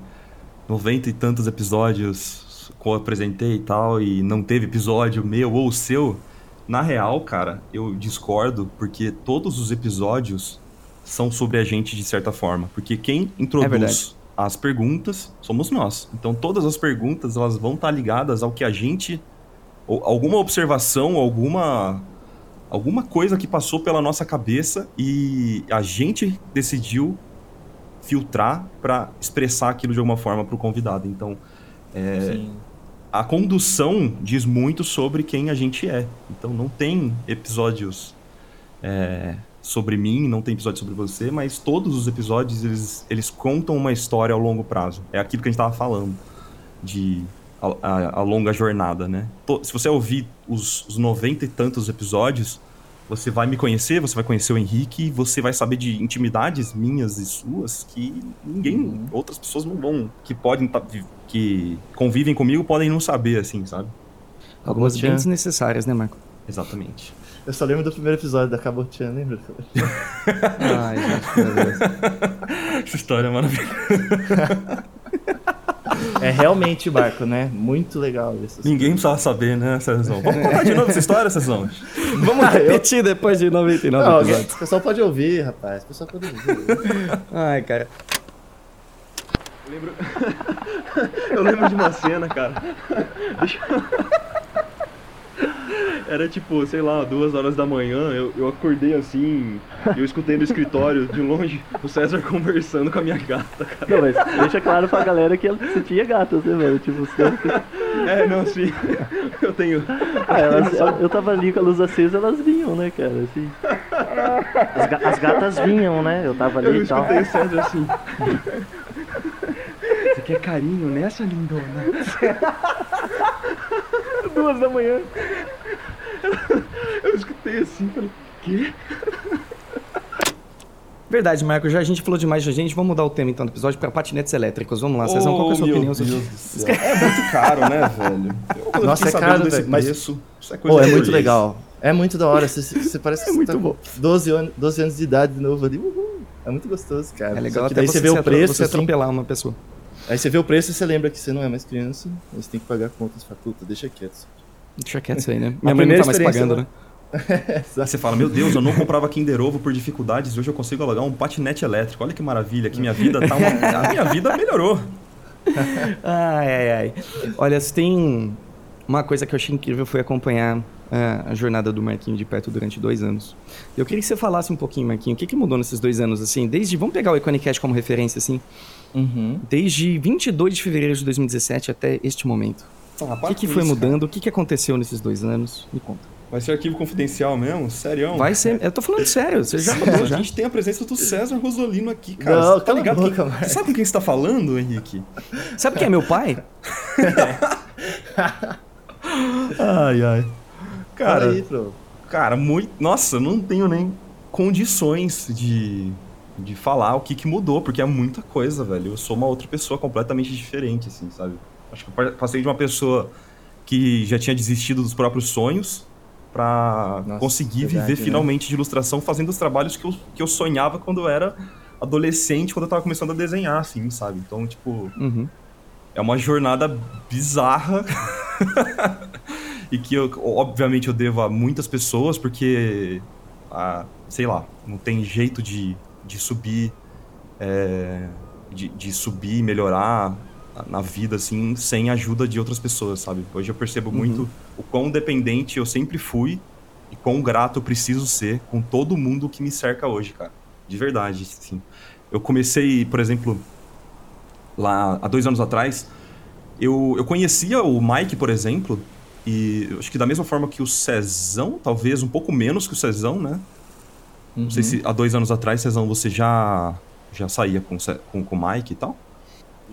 90 e tantos episódios que eu apresentei e tal, e não teve episódio meu ou seu, na real, cara, eu discordo, porque todos os episódios são sobre a gente de certa forma. Porque quem É introduz. As perguntas somos nós. Então todas as perguntas elas vão estar ligadas ao que a gente. alguma observação, alguma alguma coisa que passou pela nossa cabeça e a gente decidiu filtrar para expressar aquilo de alguma forma para o convidado. Então, Sim. a condução diz muito sobre quem a gente é. Então, não tem episódios é, sobre mim, não tem episódio sobre você, mas todos os episódios eles, eles contam uma história ao longo prazo. É aquilo que a gente estava falando de a, a- a longa jornada, né? Se você ouvir os, os 90 e tantos episódios, você vai me conhecer, você vai conhecer o Henrique, você vai saber de intimidades minhas e suas que ninguém, Uhum. outras pessoas não vão, que podem tá- que convivem comigo podem não saber, assim, sabe? Algumas bem desnecessárias, né, Marco? Exatamente. Eu só lembro do primeiro episódio da Cabotian, lembra? Ai, gente, meu Deus. Essa história é maravilhosa. É realmente, Marco, né? Muito legal isso. Ninguém precisava saber, né, Cezão? Vamos contar de novo essa história, Cezão? Vamos Ah, eu- repetir depois de 99 Não, episódios. o pessoal pode ouvir, rapaz. O pessoal pode ouvir. Ai, cara. Eu lembro de uma cena, cara. Deixa eu... Era tipo, sei lá, duas horas da manhã, eu, eu acordei assim, eu escutei no escritório, de longe, o César conversando com a minha gata, cara. Não, mas deixa claro pra galera que você tinha gatas, né, mano? Tipo, você... É, não, sim. Eu tenho. Ah, elas, eu, eu tava ali com a luz acesa, elas vinham, né, cara? Assim. As, ga- as gatas vinham, né? Eu tava ali Eu e tal. escutei o César assim. Você quer carinho nessa lindona? Duas da manhã. Eu escutei assim, falei, quê? Verdade, Marco, já a gente falou demais de gente, vamos mudar o tema então do episódio pra patinetes elétricos. Vamos lá, Cezão, qual que é a sua meu opinião sobre Deus do céu. É muito caro, né, velho? Eu, Nossa, é caro, desse mas- preço, isso é coisa Pô, é muito legal. É muito da hora. Você, você parece que É você muito tá bom. com 12 anos, 12 anos de idade de novo ali. Uhul. É muito gostoso, cara. É legal até daí você, você vê o preço, você assim, atropelar uma pessoa. aí você vê o preço e você lembra que você não é mais criança, aí você tem que pagar contas, fala, puta, deixa quieto. Deixa quieto isso aí, né? Minha mãe não primeira tá mais experiência, pagando, né? né? Você fala, meu Deus, eu não comprava Kinder Ovo por dificuldades e hoje eu consigo alugar um patinete elétrico. Olha que maravilha, que minha vida tá uma... A minha vida melhorou. Ai, ai, ai. Olha, se tem uma coisa que eu achei incrível foi acompanhar ah, a jornada do Marquinho de perto durante dois anos. Eu queria que você falasse um pouquinho, Marquinho, o que, que mudou nesses dois anos, assim, desde, vamos pegar o Iconicast como referência, assim, Uhum. desde 22 de fevereiro de 2017 até este momento. Ah, O que, que foi mudando? O que, que aconteceu nesses dois anos? Me conta. Vai ser arquivo confidencial mesmo? Sério? Vai ser, eu tô falando sério, você já A já. gente tem a presença do César Rosolino aqui, cara. Não, tá a ligado? boca, quem- Marcos. Sabe com quem você tá falando, Henrique? Sabe quem é meu pai? Ai, ai. Cara, Cara, aí, cara, muito. Nossa, não tenho nem condições de, de falar o que, que mudou, porque é muita coisa, velho. Eu sou uma outra pessoa completamente diferente, assim, sabe? Acho que eu pa- passei de uma pessoa que já tinha desistido dos próprios sonhos pra Nossa, conseguir verdade, viver né? finalmente de ilustração fazendo os trabalhos que eu, que eu sonhava quando eu era adolescente, quando eu tava começando a desenhar, assim, sabe? Então, tipo, Uhum. é uma jornada bizarra e que eu, obviamente eu devo a muitas pessoas porque ah, sei lá não tem jeito de, de subir é, de, de subir e melhorar na vida assim sem a ajuda de outras pessoas sabe? Hoje eu percebo muito o quão dependente eu sempre fui e quão grato eu preciso ser com todo mundo que me cerca hoje cara. De verdade assim eu comecei por exemplo lá há dois anos atrás, eu, eu conhecia o Mike, por exemplo, e acho que da mesma forma que o Cezão, talvez um pouco menos que o Cezão, né? Não sei Uhum. se há dois anos atrás, Cezão, você já, já saía com, com, com o Mike e tal?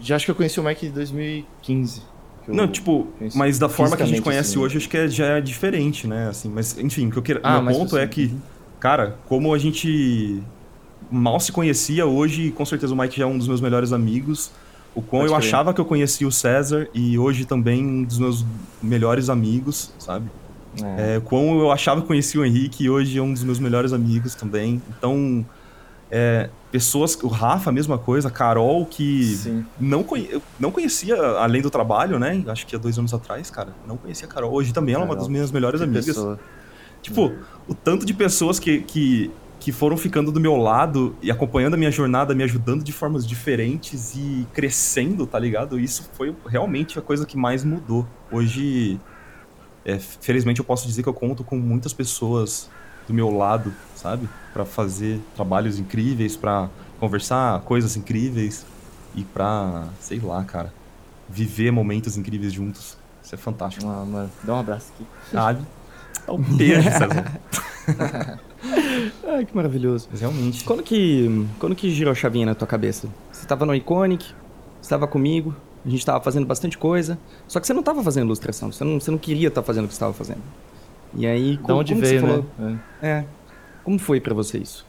Já acho que eu conheci o Mike em 2015. que eu Não, tipo, mas da forma que a gente conhece assim. hoje, acho que é- já é diferente, né? Assim, mas, enfim, o que eu quero, Ah, meu ponto é que, cara, como a gente mal se conhecia hoje, com certeza o Mike já é um dos meus melhores amigos. O quão eu achava que eu conhecia o César e hoje também um dos meus melhores amigos, sabe? É. É, quão eu achava que conhecia o Henrique e hoje é um dos meus melhores amigos também. Então, é, pessoas, o Rafa, a mesma coisa, a Carol, que Sim. não, conhe- não conhecia, além do trabalho, né? Acho que há dois anos atrás, cara, não conhecia a Carol. Hoje também ela é uma das minhas melhores amigas. pessoa. Tipo, o tanto de pessoas que, que, que foram ficando do meu lado e acompanhando a minha jornada, me ajudando de formas diferentes e crescendo, tá ligado? Isso foi realmente a coisa que mais mudou. Hoje, é, felizmente, eu posso dizer que eu conto com muitas pessoas do meu lado, sabe? Pra fazer trabalhos incríveis, pra conversar coisas incríveis e pra, sei lá, cara, viver momentos incríveis juntos. Isso é fantástico. Ah, mano, dá um abraço aqui. Sabe? Dá um beijo, César. Ai, que maravilhoso. Mas realmente. Quando que, quando que girou a chavinha na tua cabeça? Você tava no Iconic, você tava comigo, a gente tava fazendo bastante coisa, só que você não tava fazendo ilustração, você não, você não queria estar fazendo o que você tava fazendo. E aí, como, onde como veio, você né? falou? É, como foi pra você isso?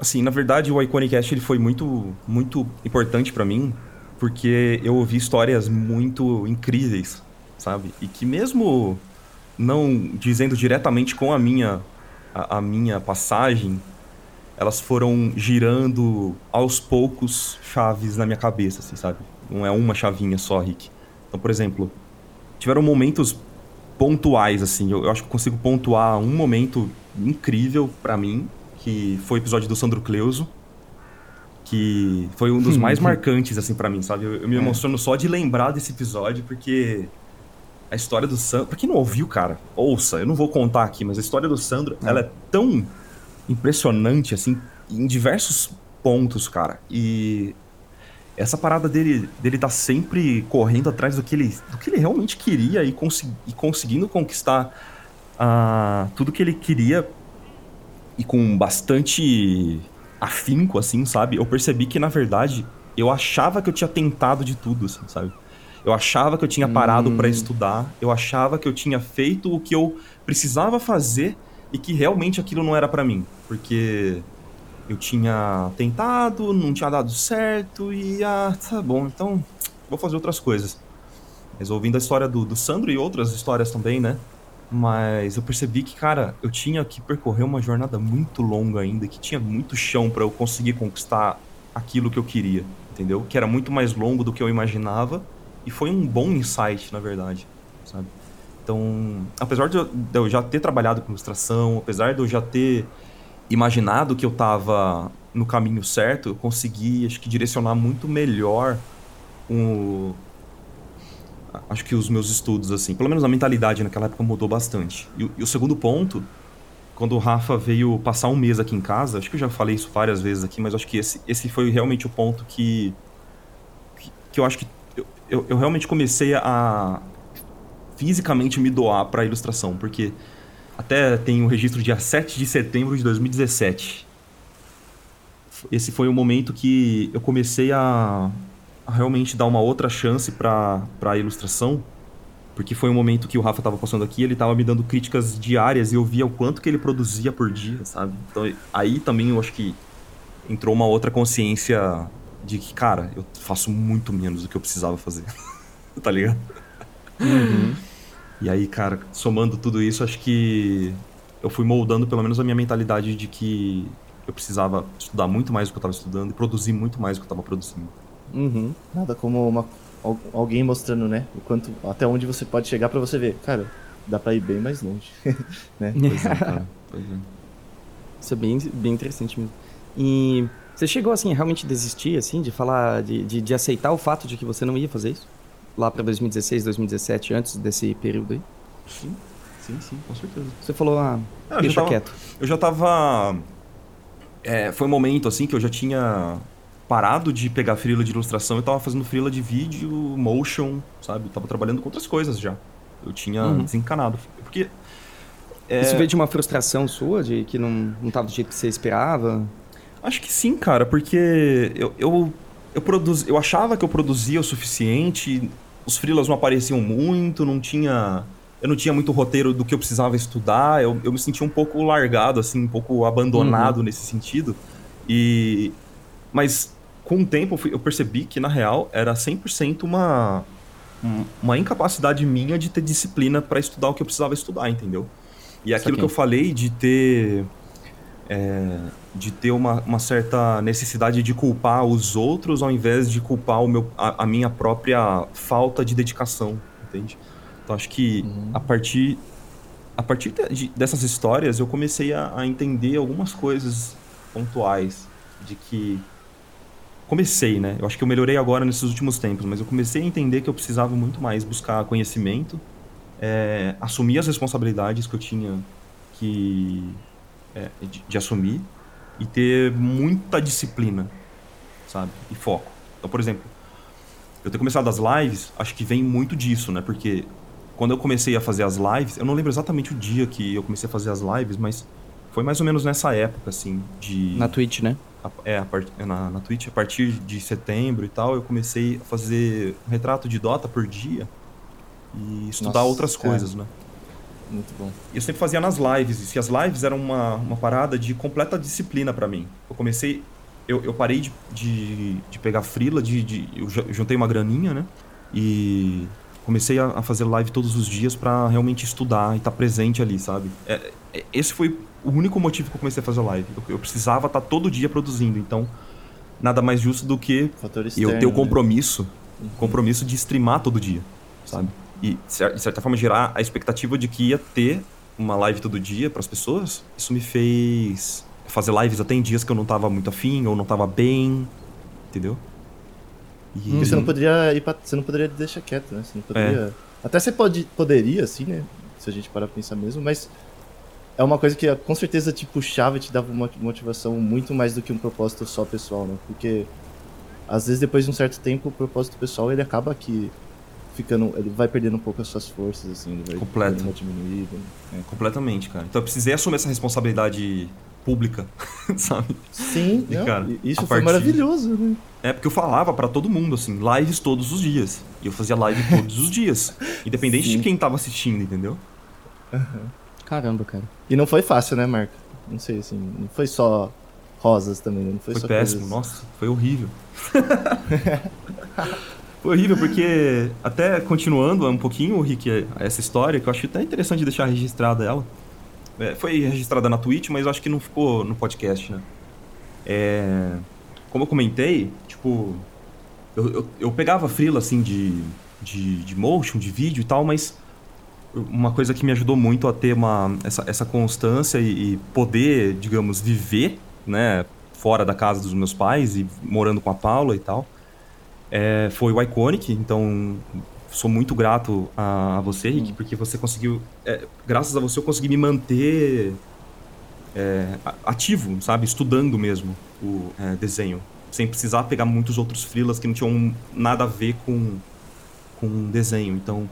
Assim, na verdade, o Iconicast ele foi muito, muito importante pra mim, porque eu ouvi histórias muito incríveis, sabe? E que mesmo não dizendo diretamente com a minha, a, a minha passagem, elas foram girando aos poucos chaves na minha cabeça, assim, sabe? Não é uma chavinha só, Rick. Então, por exemplo, tiveram momentos pontuais, assim. Eu, eu acho que consigo pontuar um momento incrível pra mim, que foi o episódio do Sandro Cleuso, que foi um dos mais marcantes, assim, pra mim, sabe? Eu, eu me É. emociono só de lembrar desse episódio, porque a história do Sandro. Pra quem não ouviu, cara, ouça, eu não vou contar aqui, mas a história do Sandro, ela é tão impressionante, assim, em diversos pontos, cara. E essa parada dele, dele tá sempre correndo atrás do que ele, do que ele realmente queria e, consegui, e conseguindo conquistar uh, tudo que ele queria e com bastante afinco, assim, sabe? Eu percebi que, na verdade, eu achava que eu tinha tentado de tudo, assim, sabe? Eu achava que eu tinha parado hum. para estudar, eu achava que eu tinha feito o que eu precisava fazer e que realmente aquilo não era para mim, porque eu tinha tentado, não tinha dado certo e ah, tá bom, então vou fazer outras coisas. Mas ouvindo a história do, do Sandro e outras histórias também, né? Mas eu percebi que, cara, eu tinha que percorrer uma jornada muito longa ainda, que tinha muito chão para eu conseguir conquistar aquilo que eu queria, entendeu? Que era muito mais longo do que eu imaginava e foi um bom insight, na verdade, sabe? Então, apesar de eu já ter trabalhado com ilustração, apesar de eu já ter imaginado que eu estava no caminho certo, eu consegui, acho que, direcionar muito melhor o... acho que os meus estudos, assim. Pelo menos a mentalidade naquela época mudou bastante. E, e, o segundo ponto, quando o Rafa veio passar um mês aqui em casa, acho que eu já falei isso várias vezes aqui, mas acho que esse, esse foi realmente o ponto que, que, que eu acho que eu, eu, realmente comecei a fisicamente me doar para a ilustração, porque até tem o um registro dia 7 de setembro de 2017. Esse foi o momento que eu comecei a, a realmente dar uma outra chance para a ilustração, porque foi um momento que o Rafa estava passando aqui, ele estava me dando críticas diárias e eu via o quanto que ele produzia por dia, sabe? Então aí também eu acho que entrou uma outra consciência de que, cara, eu faço muito menos do que eu precisava fazer. tá ligado? Uhum. E aí, cara, somando tudo isso, acho que eu fui moldando pelo menos a minha mentalidade de que eu precisava estudar muito mais do que eu estava estudando e produzir muito mais do que eu estava produzindo. Uhum. Nada como uma, alguém mostrando, né? O quanto, até onde você pode chegar para você ver. Cara, dá para ir bem mais longe. né? Pois é, cara. Pois é. Isso é bem, bem interessante mesmo. E você chegou, assim, a realmente desistir, assim, de falar, de, de, de aceitar o fato de que você não ia fazer isso? lá para 2016, 2017, antes desse período aí? Sim, sim, sim, com certeza. Você falou, ah, é, deixa tava, quieto. Eu já tava... É, foi um momento, assim, que eu já tinha parado de pegar frila de ilustração e tava fazendo frila de vídeo, motion, sabe? Eu tava trabalhando com outras coisas já. Eu tinha uhum. desencanado. Porque... É... Isso veio de uma frustração sua, de que não, não tava do jeito que você esperava? Acho que sim, cara, porque eu, eu, eu, produz, eu achava que eu produzia o suficiente, os freelas não apareciam muito, não tinha. Eu não tinha muito roteiro do que eu precisava estudar, eu, eu me sentia um pouco largado, assim, um pouco abandonado uhum. nesse sentido. E. Mas com o tempo eu percebi que, na real, era 100% uma, uma incapacidade minha de ter disciplina para estudar o que eu precisava estudar, entendeu? E aquilo que eu falei de ter. É, de ter uma, uma, certa necessidade de culpar os outros ao invés de culpar o meu, a, a minha própria falta de dedicação, entende? Então acho que uhum. a partir, a partir de, dessas histórias eu comecei a, a, entender algumas coisas pontuais de que comecei, né? Eu acho que eu melhorei agora nesses últimos tempos, mas eu comecei a entender que eu precisava muito mais buscar conhecimento, é, assumir as responsabilidades que eu tinha que é, de, de assumir e ter muita disciplina, sabe? E foco. Então, por exemplo, eu ter começado as lives, acho que vem muito disso, né? Porque quando eu comecei a fazer as lives, eu não lembro exatamente o dia que eu comecei a fazer as lives, mas foi mais ou menos nessa época, assim, de... Na Twitch, né? É, a part... É, na, na Twitch, a partir de setembro e tal, eu comecei a fazer um retrato de Dota por dia e estudar Nossa, outras cara. coisas, né? Muito bom. Eu sempre fazia nas lives, e as lives eram uma, uma parada de completa disciplina para mim. Eu comecei. Eu, eu parei de, de, de pegar frila, de, de, eu juntei uma graninha, né? E comecei a, a fazer live todos os dias para realmente estudar e estar tá presente ali, sabe? É, é, esse foi o único motivo que eu comecei a fazer live. Eu, eu precisava estar tá todo dia produzindo, então nada mais justo do que externo, eu ter o né? compromisso, né? compromisso de streamar todo dia, sabe? E, de certa forma, gerar a expectativa de que ia ter uma live todo dia para as pessoas, isso me fez fazer lives até em dias que eu não tava muito afim ou não tava bem, entendeu? E... Você não poderia ir pra... você não poderia deixar quieto, né? Você não poderia Até você pode, poderia, assim, né? Se a gente parar pra pensar mesmo, mas é uma coisa que com certeza te puxava e te dava uma motivação muito mais do que um propósito só pessoal, né? Porque às vezes depois de um certo tempo o propósito pessoal ele acaba aqui ficando, ele vai perdendo um pouco as suas forças, assim, ele vai Completo. uma diminuída. É, completamente, cara. Então eu precisei assumir essa responsabilidade pública, sabe? Sim, E, não, cara, isso foi partir- maravilhoso, né? É porque eu falava pra todo mundo, assim, lives todos os dias. E eu fazia live todos os dias. Independente Sim. de quem tava assistindo, entendeu? Caramba, cara. E não foi fácil, né, Marco? Não sei, assim, não foi só rosas também, né? Não foi, Foi só péssimo, coisas... nossa, foi horrível. foi horrível porque, até continuando um pouquinho, Rick, essa história, que eu acho até interessante deixar registrada ela. É, foi registrada na Twitch, mas eu acho que não ficou no podcast, né? É, como eu comentei, tipo, eu, eu, eu pegava frila assim de, de, de motion, de vídeo e tal, mas uma coisa que me ajudou muito a ter uma, essa, essa constância e, e poder, digamos, viver, né, fora da casa dos meus pais e morando com a Paula e tal, é, foi o Iconic. Então, sou muito grato a, a você, Rick, porque você conseguiu, é, graças a você, eu consegui me manter é, ativo, sabe, estudando mesmo o é, desenho, sem precisar pegar muitos outros freelas que não tinham nada a ver com com desenho. Então,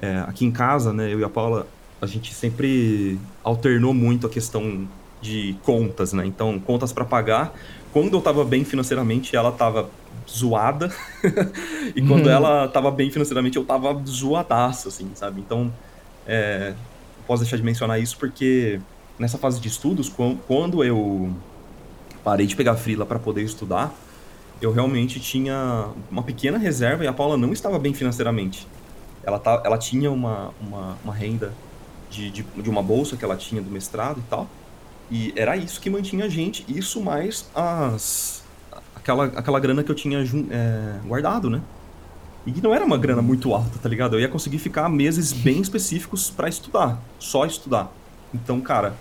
é, aqui em casa, né, eu e a Paula, a gente sempre alternou muito a questão de contas, né? Então, contas para pagar. Quando eu tava bem financeiramente, ela tava zoada. e quando ela tava bem financeiramente, eu tava zoadaço, assim, sabe? Então, é, não posso deixar de mencionar isso porque nessa fase de estudos, quan- quando eu parei de pegar frila para poder estudar, eu realmente tinha uma pequena reserva e a Paula não estava bem financeiramente. Ela, tá, ela tinha uma, uma, uma renda de, de, de uma bolsa que ela tinha do mestrado e tal. E era isso que mantinha a gente, isso mais as aquela, aquela grana que eu tinha é, guardado, né? E que não era uma grana muito alta, tá ligado? Eu ia conseguir ficar meses bem específicos para estudar, só estudar. Então, cara,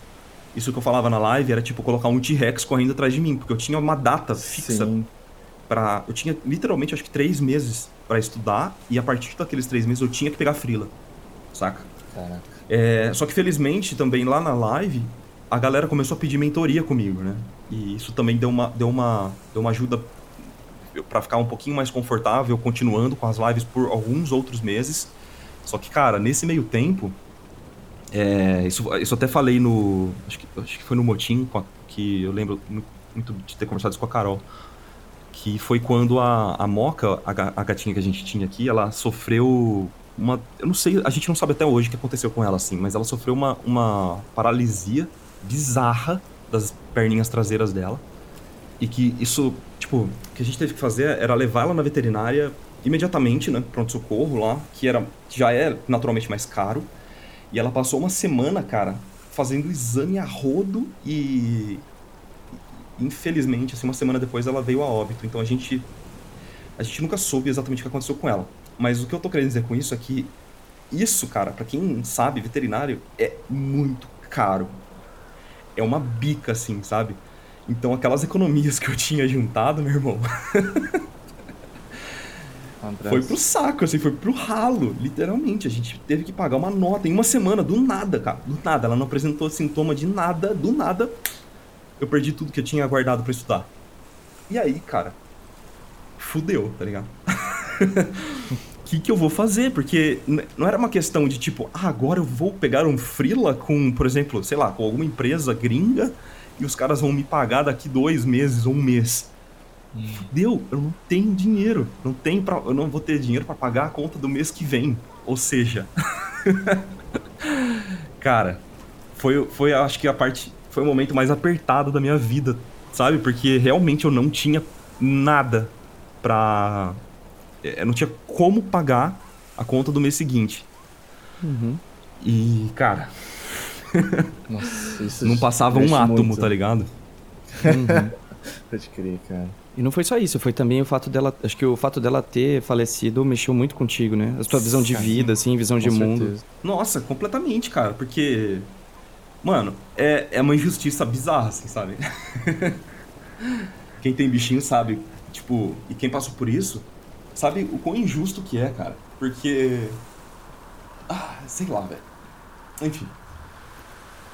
isso que eu falava na live era tipo colocar um T-Rex correndo atrás de mim, porque eu tinha uma data fixa Sim. para eu tinha literalmente acho que três meses pra estudar e a partir daqueles três meses eu tinha que pegar frila, saca? Caraca. É, só que felizmente também lá na live a galera começou a pedir mentoria comigo, né? E isso também deu uma deu uma deu uma ajuda pra ficar um pouquinho mais confortável continuando com as lives por alguns outros meses. Só que cara, nesse meio tempo é, isso, isso até falei no acho que, acho que foi no motim a- que eu lembro mu- muito de ter conversado isso com a Carol que foi quando a, a Moca, a, a gatinha que a gente tinha aqui, ela sofreu uma. Eu não sei, a gente não sabe até hoje o que aconteceu com ela, assim, mas ela sofreu uma, uma paralisia bizarra das perninhas traseiras dela. E que isso, tipo, o que a gente teve que fazer era levar ela na veterinária imediatamente, né? Pronto-socorro lá, que era já é naturalmente mais caro. E ela passou uma semana, cara, fazendo exame a rodo e infelizmente, assim, uma semana depois ela veio a óbito. Então a gente a gente nunca soube exatamente o que aconteceu com ela. Mas o que eu tô querendo dizer com isso é que isso, cara, pra quem sabe, veterinário é muito caro. É uma bica assim, sabe? Então aquelas economias que eu tinha juntado, meu irmão, foi pro saco, assim, foi pro ralo, literalmente. A gente teve que pagar uma nota em uma semana, do nada, cara, do nada. Ela não apresentou sintoma de nada, do nada. Eu perdi tudo que eu tinha guardado pra estudar. E aí, cara, fudeu, tá ligado? O que, que eu vou fazer? Porque não era uma questão de tipo, ah, agora eu vou pegar um freela com, por exemplo, sei lá, com alguma empresa gringa e os caras vão me pagar daqui dois meses ou um mês. Fudeu, eu não tenho dinheiro. Não tenho pra, eu não vou ter dinheiro pra pagar a conta do mês que vem. Ou seja, cara, foi, foi acho que a parte. Foi o momento mais apertado da minha vida, sabe? Porque realmente eu não tinha nada pra. Eu não tinha como pagar a conta do mês seguinte. E, cara, Nossa, isso não passava um átomo, muito. tá ligado? Pode crer, cara. E não foi só isso, foi também o fato dela. Acho que o fato dela ter falecido mexeu muito contigo, né? A sua visão de vida, assim, visão de Com mundo. certeza. Nossa, completamente, cara, porque. Mano, é, é uma injustiça bizarra, assim, sabe? quem tem bichinho sabe, tipo, e quem passou por isso, sabe o quão injusto que é, cara. Porque Ah, sei lá, velho. Enfim.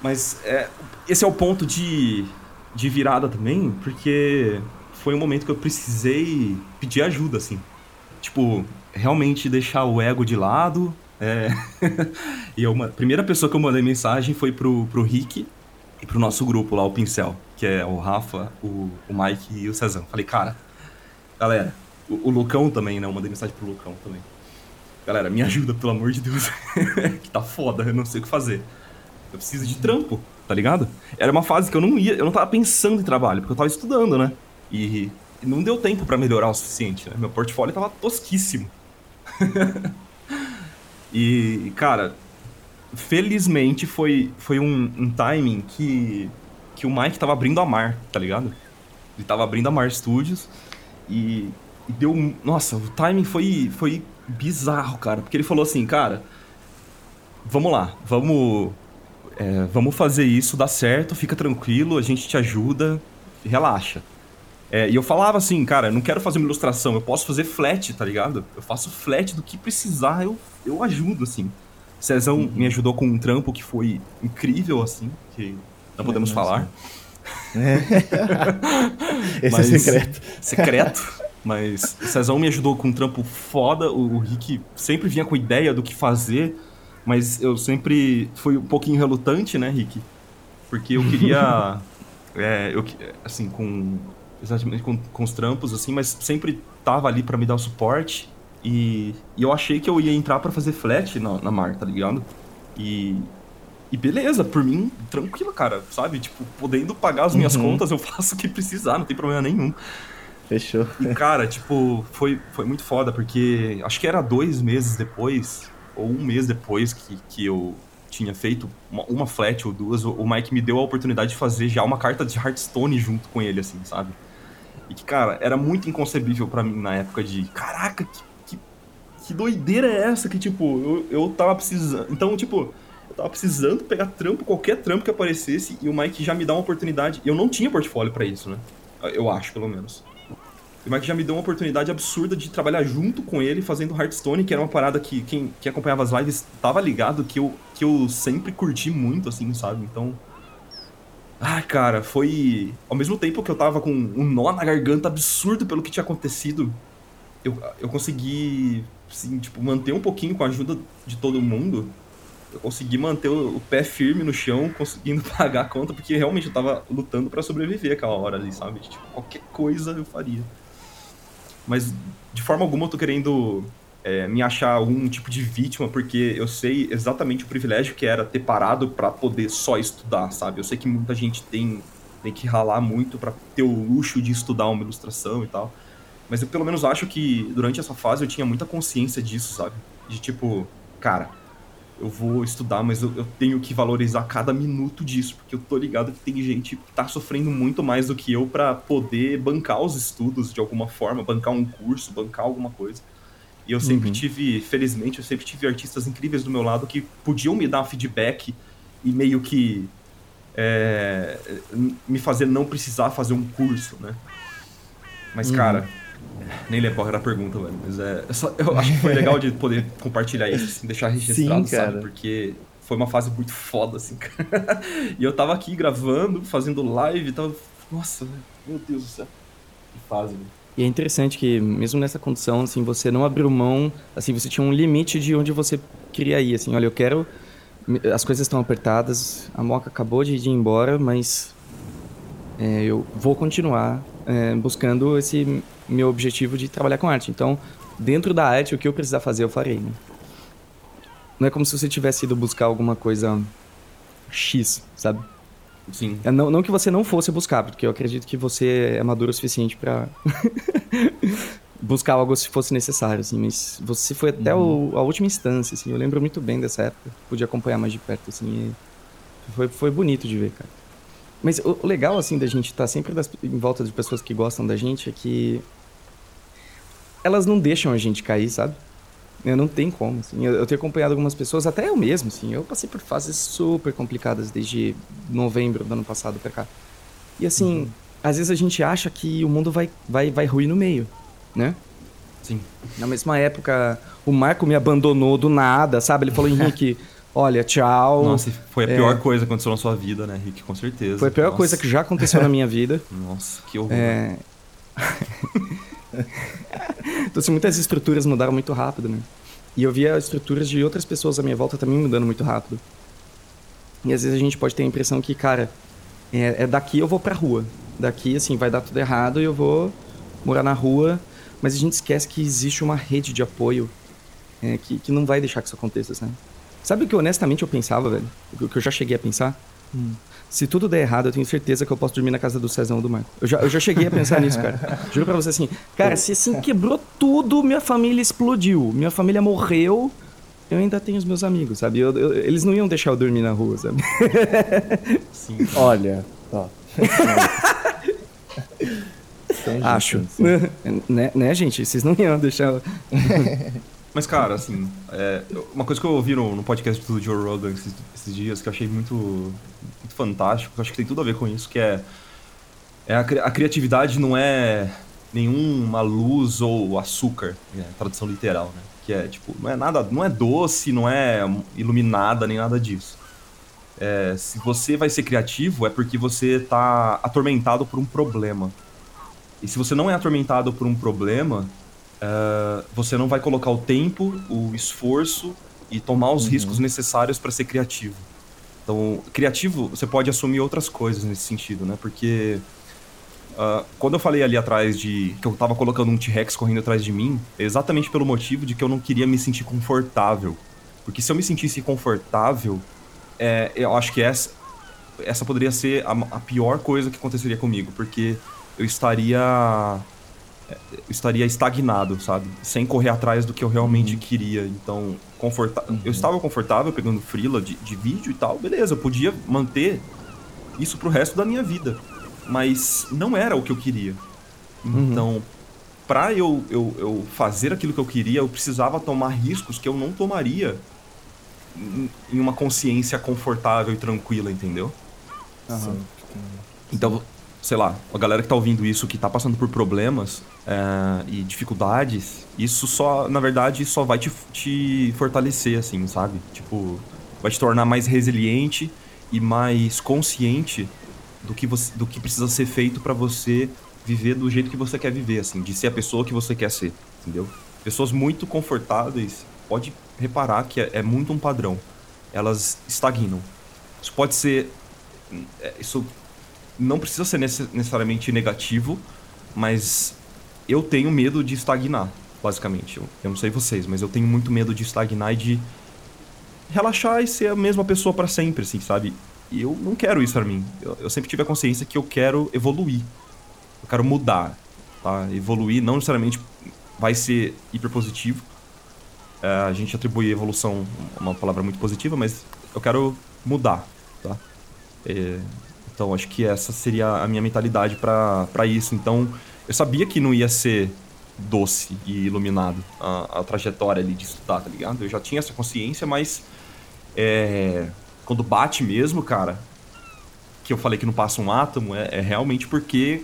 Mas é, esse é o ponto de, de virada também, porque foi um momento que eu precisei pedir ajuda, assim. Tipo, realmente deixar o ego de lado. É... e a primeira pessoa que eu mandei mensagem foi pro, pro Rick e pro nosso grupo lá, o Pincel, que é o Rafa, o, o Mike e o Cezão. Falei, cara, galera, o, o Lucão também, né? Eu mandei mensagem pro Lucão também. Galera, me ajuda, pelo amor de Deus. que tá foda, eu não sei o que fazer. Eu preciso de trampo, tá ligado? Era uma fase que eu não ia, eu não tava pensando em trabalho, porque eu tava estudando, né? E, e não deu tempo para melhorar o suficiente, né? Meu portfólio tava tosquíssimo. e, cara, felizmente foi, foi um, um, timing que, que o Mike tava abrindo a Mar, tá ligado? Ele tava abrindo a Mar Studios e, e deu. Nossa, o timing foi, foi bizarro, cara. Porque ele falou assim, cara, vamos lá, vamos é, vamos fazer isso, dá certo, fica tranquilo, a gente te ajuda, relaxa. É, e eu falava assim, cara, não quero fazer uma ilustração, eu posso fazer flat, tá ligado? Eu faço flat do que precisar, eu, eu ajudo, assim. Cezão uhum. me ajudou com um trampo que foi incrível, assim, que não podemos é, falar. É. Esse mas, é secreto. Secreto. Mas o Cezão me ajudou com um trampo foda, o, o Rick sempre vinha com ideia do que fazer. Mas eu sempre fui um pouquinho relutante, né, Rick? Porque eu queria. é, eu, assim, com. Exatamente com, com os trampos, assim, mas sempre tava ali para me dar o suporte. E, e, eu achei que eu ia entrar para fazer flat na, na mar, tá ligado? E, e beleza, por mim, tranquilo, cara, sabe? Tipo, podendo pagar as minhas uhum. contas, eu faço o que precisar, não tem problema nenhum. Fechou. E, cara, tipo, foi, foi muito foda, porque acho que era dois meses depois ou um mês depois que, que eu tinha feito uma, uma flat ou duas, o, Mike me deu a oportunidade de fazer já uma carta de Hearthstone junto com ele, assim, sabe? E que, cara, era muito inconcebível para mim na época de, caraca, que, que, que, doideira é essa que, tipo, eu, eu tava precisando. Então, tipo, eu tava precisando pegar trampo, qualquer trampo que aparecesse, e o Mike já me dá uma oportunidade. Eu não tinha portfólio para isso, né? Eu acho, pelo menos. O Mike já me deu uma oportunidade absurda de trabalhar junto com ele fazendo Hearthstone, que era uma parada que quem, quem acompanhava as lives tava ligado que eu, que eu sempre curti muito, assim, sabe? Então. Ah, cara, foi. Ao mesmo tempo que eu tava com um nó na garganta absurdo pelo que tinha acontecido, eu, eu consegui, assim, tipo, manter um pouquinho com a ajuda de todo mundo. Eu consegui manter o, o pé firme no chão, conseguindo pagar a conta, porque realmente eu tava lutando para sobreviver aquela hora ali, sabe? Tipo, qualquer coisa eu faria. Mas de forma alguma eu tô querendo é, me achar algum tipo de vítima, porque eu sei exatamente o privilégio que era ter parado para poder só estudar, sabe? Eu sei que muita gente tem, tem que ralar muito para ter o luxo de estudar uma ilustração e tal. Mas eu pelo menos acho que durante essa fase eu tinha muita consciência disso, sabe? De tipo, cara, eu vou estudar, mas eu, eu, tenho que valorizar cada minuto disso, porque eu tô ligado que tem gente que tá sofrendo muito mais do que eu para poder bancar os estudos de alguma forma, bancar um curso, bancar alguma coisa. E eu sempre uhum. tive, felizmente, eu sempre tive artistas incríveis do meu lado que podiam me dar feedback e meio que é, me fazer não precisar fazer um curso, né? Mas, uhum. cara, nem lembro qual era a pergunta, velho. Mas é. Só, eu acho que foi legal de poder compartilhar isso, assim, deixar registrado, Sim, sabe? Porque foi uma fase muito foda, assim, cara. E eu tava aqui gravando, fazendo live, tava. Nossa, meu Deus do céu. Que fase, velho. E é interessante que, mesmo nessa condição, assim, você não abriu mão, assim, você tinha um limite de onde você queria ir, assim, olha, eu quero... As coisas estão apertadas, a Moca acabou de ir embora, mas é, eu vou continuar é, buscando esse meu objetivo de trabalhar com arte. Então, dentro da arte, o que eu precisar fazer, eu farei. Né? Não é como se você tivesse ido buscar alguma coisa X, sabe? Sim. É, não, não que você não fosse buscar, porque eu acredito que você é maduro o suficiente para buscar algo se fosse necessário, assim, mas você foi até uhum. o, a última instância, assim, eu lembro muito bem dessa época, pude acompanhar mais de perto, assim, foi, foi bonito de ver, cara. Mas o, legal, assim, da gente estar tá sempre das, em volta de pessoas que gostam da gente é que elas não deixam a gente cair, sabe? Eu não tem como, assim. Eu, eu, tenho acompanhado algumas pessoas, até eu mesmo, assim. Eu passei por fases super complicadas desde novembro do ano passado pra cá. E assim, uhum. às vezes a gente acha que o mundo vai, vai, vai ruir no meio, né? Sim. Na mesma época, o Marco me abandonou do nada, sabe? Ele falou, Henrique, olha, tchau. Nossa, foi a É. pior coisa que aconteceu na sua vida, né, Rick? Com certeza. Foi a pior Nossa. coisa que já aconteceu na minha vida. Nossa, que horror. É... então, assim, muitas estruturas mudaram muito rápido, né? E eu via estruturas de outras pessoas à minha volta também mudando muito rápido. E às vezes a gente pode ter a impressão que, cara, é, é daqui eu vou pra rua. Daqui, assim, vai dar tudo errado e eu vou morar na rua. Mas a gente esquece que existe uma rede de apoio é, que, que não vai deixar que isso aconteça, sabe? Sabe o que honestamente eu pensava, velho? O que eu já cheguei a pensar? Se tudo der errado, eu tenho certeza que eu posso dormir na casa do Cezão ou do Marco. Eu já, eu já cheguei a pensar nisso, cara. Juro pra você assim, cara, se assim quebrou tudo, minha família explodiu, minha família morreu, eu ainda tenho os meus amigos, sabe? Eu- eu- eles não iam deixar eu dormir na rua, sabe? Sim. Olha, ó. Acho. assim. né, né, gente? Vocês não iam deixar. Mas, cara, assim, é, uma coisa que eu ouvi no, no podcast do Joe Rogan esses, esses dias que eu achei muito, muito fantástico, que eu acho que tem tudo a ver com isso, que é, é a, a criatividade não é nenhuma luz ou açúcar, né, tradução literal, né? Que é, tipo, não é nada, não é doce, não é iluminada, nem nada disso. É, se você vai ser criativo, é porque você tá atormentado por um problema. E se você não é atormentado por um problema, é, você não vai colocar o tempo, o esforço e tomar os riscos necessários para ser criativo. Então, criativo, você pode assumir outras coisas nesse sentido, né? Porque ah, quando eu falei ali atrás de que eu tava colocando um T-Rex correndo atrás de mim, é exatamente pelo motivo de que eu não queria me sentir confortável. Porque se eu me sentisse confortável, é, eu acho que essa, essa poderia ser a, a pior coisa que aconteceria comigo, porque eu estaria estaria estagnado, sabe? Sem correr atrás do que eu realmente queria. Então, conforta... eu estava confortável pegando frila de, de vídeo e tal, beleza, eu podia manter isso pro resto da minha vida. Mas não era o que eu queria. Então, pra eu, eu, eu fazer aquilo que eu queria, eu precisava tomar riscos que eu não tomaria em- uma consciência confortável e tranquila, entendeu? Então, sei lá, a galera que tá ouvindo isso, que tá passando por problemas é, e dificuldades, isso só, na verdade, só vai te, te fortalecer, assim, sabe? Tipo, vai te tornar mais resiliente e mais consciente do que, você, do que precisa ser feito pra você viver do jeito que você quer viver, assim, de ser a pessoa que você quer ser, entendeu? Pessoas muito confortáveis, pode reparar que é, é muito um padrão. Elas estagnam. Isso pode ser. é, Isso não precisa ser necess- necessariamente negativo, mas eu tenho medo de estagnar, basicamente. Eu, eu não sei vocês, mas eu tenho muito medo de estagnar e de relaxar e ser a mesma pessoa pra sempre, assim, sabe? E eu não quero isso pra mim. Eu, eu sempre tive a consciência que eu quero evoluir. Eu quero mudar, tá? Evoluir não necessariamente vai ser hiper positivo. É, a gente atribui evolução uma palavra muito positiva, mas eu quero mudar, tá? É, então acho que essa seria a minha mentalidade pra isso. Então eu sabia que não ia ser doce e iluminado a, a trajetória ali de estudar, tá ligado? Eu já tinha essa consciência, mas é, quando bate mesmo, cara, que eu falei que não passa um átomo, é, é realmente porque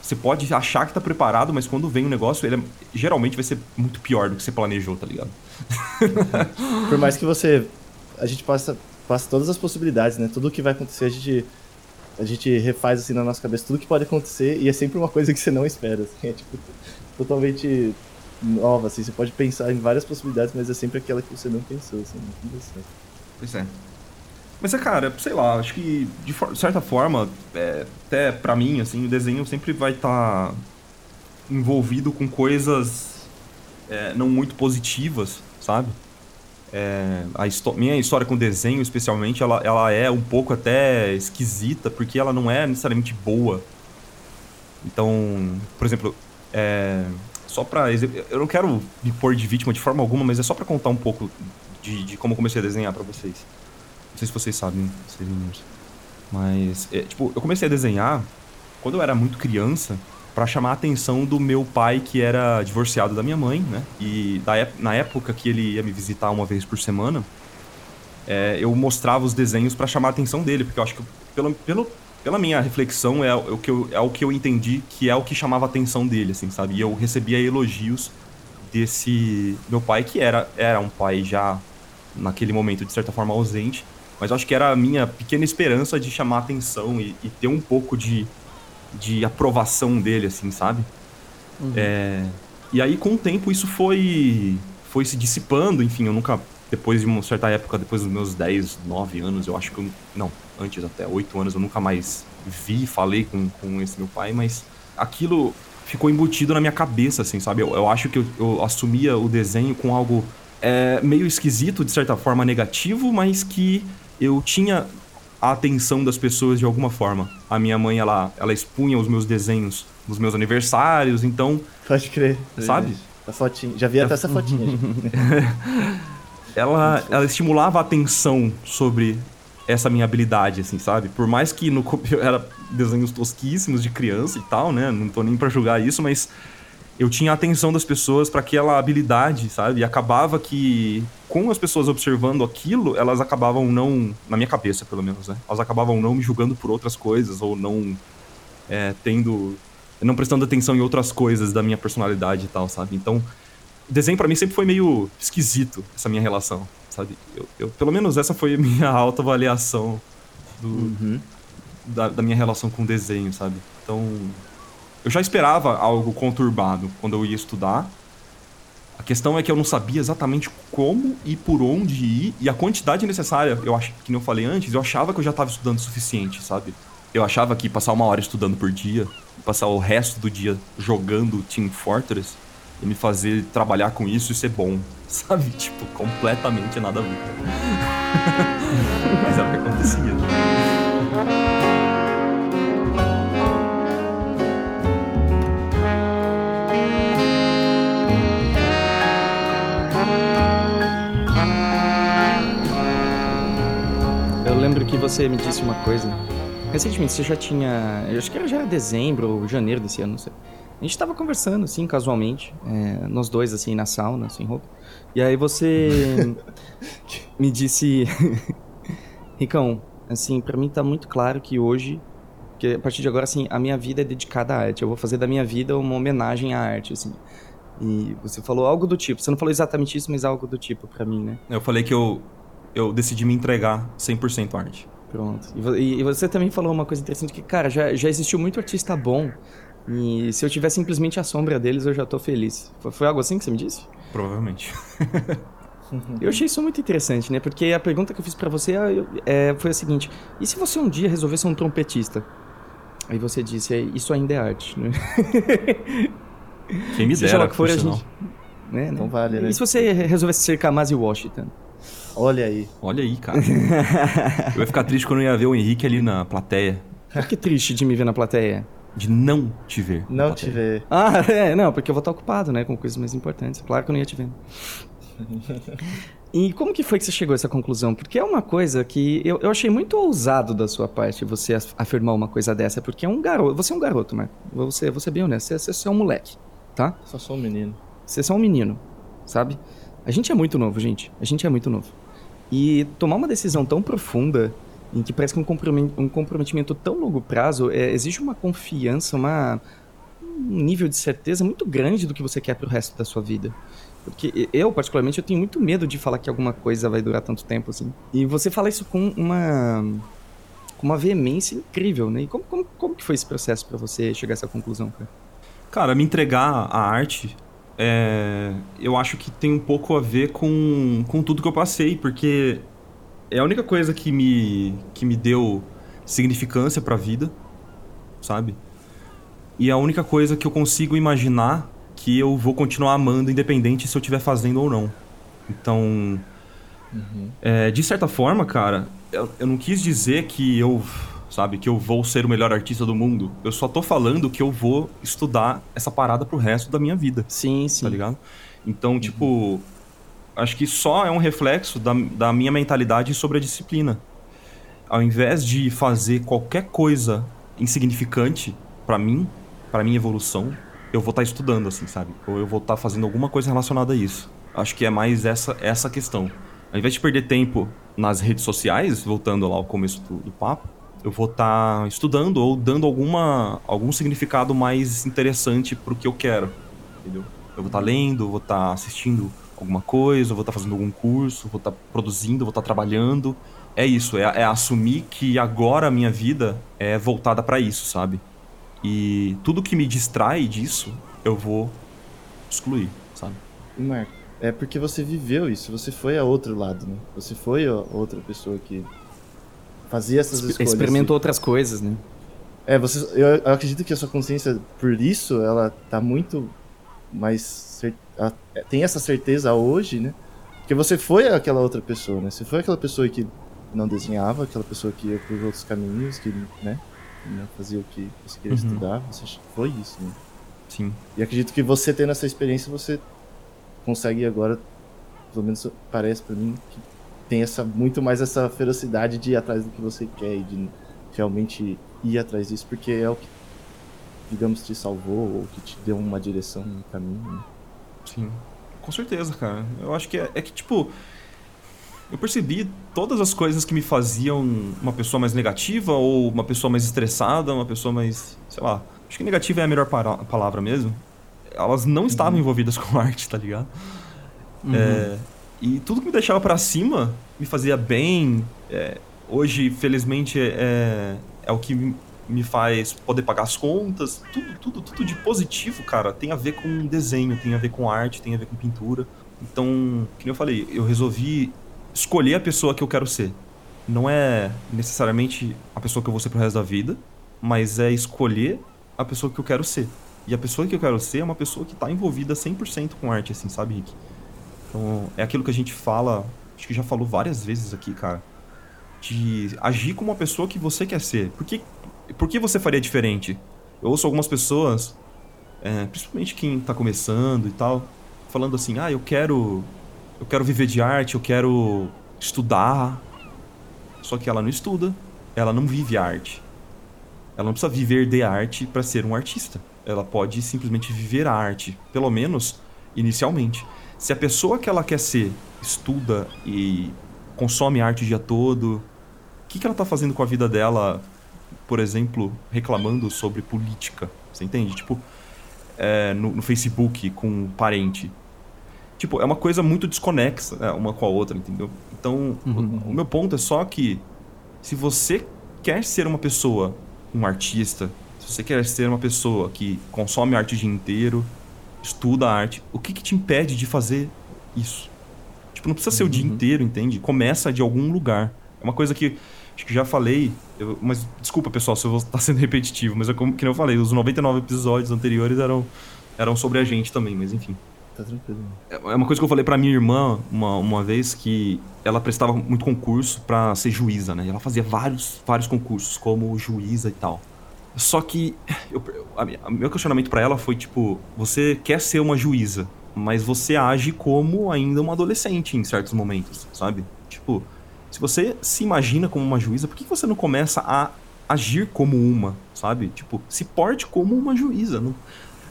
você pode achar que tá preparado, mas quando vem o negócio, ele é- geralmente vai ser muito pior do que você planejou, tá ligado? Por mais que você. A gente passa, passa todas as possibilidades, né? Tudo que vai acontecer, a gente. A gente refaz assim na nossa cabeça tudo que pode acontecer e é sempre uma coisa que você não espera. Assim, é tipo totalmente nova, assim. Você pode pensar em várias possibilidades, mas é sempre aquela que você não pensou, assim. Deu certo. Pois é. Mas é, cara, sei lá, acho que de certa forma, é, até pra mim, assim, o desenho sempre vai estar envolvido com coisas é, não muito positivas, sabe? É, a minha história com desenho, especialmente, ela, ela é um pouco até esquisita, porque ela não é necessariamente boa. Então, por exemplo, é, só pra. Eu não quero me pôr de vítima de forma alguma, mas é só pra contar um pouco de, de como comecei a desenhar pra vocês. Não sei se vocês sabem, vocês meninos. Mas, é, tipo, eu comecei a desenhar quando eu era muito criança pra chamar a atenção do meu pai, que era divorciado da minha mãe, né? E na época que ele ia me visitar uma vez por semana, é, eu mostrava os desenhos pra chamar a atenção dele, porque eu acho que, pelo, pelo, pela minha reflexão, é o, que eu, é o que eu entendi que é o que chamava a atenção dele, assim, sabe? E eu recebia elogios desse meu pai, que era, era um pai já naquele momento, de certa forma, ausente. Mas eu acho que era a minha pequena esperança de chamar atenção e, e ter um pouco de, de aprovação dele, assim, sabe? É, e aí, com o tempo, isso foi, foi se dissipando. Enfim, eu nunca, depois de uma certa época, depois dos meus 10, 9 anos, eu acho que eu. Não, antes até 8 anos, eu nunca mais vi, falei com, com esse meu pai, mas aquilo ficou embutido na minha cabeça, assim, sabe? Eu, eu acho que eu, eu assumia o desenho com algo é, meio esquisito, de certa forma negativo, mas que eu tinha a atenção das pessoas de alguma forma. A minha mãe, ela, ela expunha os meus desenhos nos meus aniversários, então Pode crer. Sabe? A fotinha. Já vi até essa fotinha. ela, ela estimulava a atenção sobre essa minha habilidade, assim, sabe? Por mais que no co- era desenhos tosquíssimos de criança e tal, né? Não tô nem pra julgar isso, mas eu tinha a atenção das pessoas para aquela habilidade, sabe? E acabava que com as pessoas observando aquilo, elas acabavam não, na minha cabeça pelo menos, né? Elas acabavam não me julgando por outras coisas ou não é, tendo, não prestando atenção em outras coisas da minha personalidade e tal, sabe? Então, desenho pra mim sempre foi meio esquisito essa minha relação, sabe? Eu, eu- pelo menos essa foi a minha autoavaliação do, da, da minha relação com o desenho, sabe? Então, eu já esperava algo conturbado quando eu ia estudar. A questão é que eu não sabia exatamente como e por onde ir e a quantidade necessária. Eu acho que eu falei antes, eu achava que eu já estava estudando o suficiente, sabe? Eu achava que passar uma hora estudando por dia, passar o resto do dia jogando Team Fortress e me fazer trabalhar com isso e ser bom, sabe? Tipo, completamente nada a ver. Mas era o que acontecia. Você me disse uma coisa. Recentemente você já tinha. Eu acho que era já dezembro ou janeiro desse ano, não sei. A gente tava conversando, assim, casualmente. é, nós dois, assim, na sauna, sem roupa. E aí você me disse. Ricão, assim, pra mim tá muito claro que hoje. Que a partir de agora, assim, a minha vida é dedicada à arte. Eu vou fazer da minha vida uma homenagem à arte, assim. E você falou algo do tipo. Você não falou exatamente isso, mas algo do tipo pra mim, né? Eu falei que eu, eu decidi me entregar 100% à arte. Pronto. E E, você também falou uma coisa interessante que, cara, já, já existiu muito artista bom. E se eu tiver simplesmente a sombra deles, eu já tô feliz. Foi, foi algo assim que você me disse? Provavelmente. Eu achei isso muito interessante, né? Porque a pergunta que eu fiz pra você ah, é, foi a seguinte: e se você um dia resolver ser um trompetista? Aí você disse, "É, isso ainda é arte, né? Quem me Seja lá dera, que for, a gente. Né, Não né? vale, né? E se você resolvesse ser Kamasi Washington? Olha aí. Olha aí, cara. eu ia ficar triste quando eu ia ver o Henrique ali na plateia. Por que triste de me ver na plateia? De não te ver. Não te ver. Ah, é, não, porque eu vou estar ocupado, né, com coisas mais importantes. Claro que eu não ia te ver. E como que foi que você chegou a essa conclusão? Porque é uma coisa que eu, eu achei muito ousado da sua parte você af- afirmar uma coisa dessa, porque é um garoto. Você é um garoto, Marco. Vou ser, vou ser bem honesto. Você, você é um moleque, tá? Só sou um menino. Você é só um menino, sabe? A gente é muito novo, gente. A gente é muito novo. E tomar uma decisão tão profunda, em que parece que um, compromet- comprometimento tão longo prazo, é, exige uma confiança, uma, um nível de certeza muito grande do que você quer pro resto da sua vida. Porque eu, particularmente, eu tenho muito medo de falar que alguma coisa vai durar tanto tempo, assim. E você fala isso com uma com uma veemência incrível, né? E como, como, como que foi esse processo pra você chegar a essa conclusão, cara? Cara, me entregar à arte, é, eu acho que tem um pouco a ver com, com tudo que eu passei, porque é a única coisa que me, que me deu significância pra vida, sabe? E é a única coisa que eu consigo imaginar que eu vou continuar amando, independente se eu estiver fazendo ou não. Então, é, de certa forma, cara, eu, eu não quis dizer que eu, sabe, que eu vou ser o melhor artista do mundo. Eu só tô falando que eu vou estudar essa parada pro resto da minha vida, Sim, sim. tá ligado? Então, tipo, acho que só é um reflexo da, da minha mentalidade sobre a disciplina. Ao invés de fazer qualquer coisa insignificante pra mim, pra minha evolução, eu vou estar estudando, assim, sabe? Ou eu vou estar fazendo alguma coisa relacionada a isso. Acho que é mais essa, essa questão. Ao invés de perder tempo nas redes sociais, voltando lá ao começo do, do papo, eu vou estar estudando ou dando alguma, algum significado mais interessante pro que eu quero, entendeu? Eu vou estar lendo, vou estar assistindo alguma coisa, vou estar fazendo algum curso, vou estar produzindo, vou estar trabalhando. É isso, é, é assumir que agora a minha vida é voltada para isso, sabe? E tudo que me distrai disso, eu vou excluir, sabe? Marco, é porque você viveu isso, você foi a outro lado, né? Você foi a outra pessoa que fazia essas escolhas. Experimentou outras coisas, né? É, você, eu, eu acredito que a sua consciência, por isso, ela tá muito mais. ela tem essa certeza hoje, né? Porque você foi aquela outra pessoa, né? Você foi aquela pessoa que não desenhava, aquela pessoa que ia por outros caminhos, que, né? Não fazia o que você queria Uhum. estudar. Você foi isso, né? Sim. E acredito que você tendo essa experiência, você consegue agora, pelo menos parece pra mim, que tem essa, muito mais essa ferocidade de ir atrás do que você quer e de realmente ir atrás disso, porque é o que, digamos, te salvou ou que te deu uma direção no caminho. Né? Sim, com certeza, cara. Eu acho que é, é que, tipo, eu percebi todas as coisas que me faziam uma pessoa mais negativa ou uma pessoa mais estressada, uma pessoa mais, sei lá. Acho que negativa é a melhor palavra mesmo. Elas não estavam envolvidas com arte, tá ligado? É, e tudo que me deixava pra cima me fazia bem. É, hoje, felizmente, é, é o que me- me faz poder pagar as contas. Tudo, tudo, tudo de positivo, cara, tem a ver com desenho, tem a ver com arte, tem a ver com pintura. Então, como eu falei, eu resolvi escolher a pessoa que eu quero ser. Não é necessariamente a pessoa que eu vou ser pro resto da vida, mas é escolher a pessoa que eu quero ser. E a pessoa que eu quero ser é uma pessoa que tá envolvida 100% com arte, assim, sabe, Rick? Então, é aquilo que a gente fala, acho que já falou várias vezes aqui, cara. De agir como uma pessoa que você quer ser. Por que, por que você faria diferente? Eu ouço algumas pessoas, é, principalmente quem tá começando e tal, falando assim: ah, eu quero. Eu quero viver de arte, eu quero estudar. Só que ela não estuda, ela não vive arte. Ela não precisa viver de arte para ser um artista. Ela pode simplesmente viver a arte, pelo menos inicialmente. Se a pessoa que ela quer ser estuda e consome arte o dia todo, o que, que ela tá fazendo com a vida dela, por exemplo, reclamando sobre política? Você entende? Tipo, é, no, no Facebook com um parente. Tipo, é uma coisa muito desconexa né, uma com a outra, entendeu? Então, o, o meu ponto é só que se você quer ser uma pessoa, um artista, se você quer ser uma pessoa que consome arte o dia inteiro, estuda arte, o que, que te impede de fazer isso? Tipo, não precisa ser o dia inteiro, entende? Começa de algum lugar. É uma coisa que acho que já falei, eu- mas desculpa pessoal se eu vou estar sendo repetitivo, mas é como que eu falei, os 99 episódios anteriores eram, eram sobre a gente também, mas enfim. Tá tranquilo. É uma coisa que eu falei pra minha irmã uma, uma vez que ela prestava muito concurso pra ser juíza, né? E ela fazia vários, vários concursos como juíza e tal. Só que eu, a o meu questionamento pra ela foi tipo, você quer ser uma juíza, mas você age como ainda uma adolescente em certos momentos, sabe? Tipo, se você se imagina como uma juíza, por que você não começa a agir como uma, sabe? Tipo, se porte como uma juíza. Não,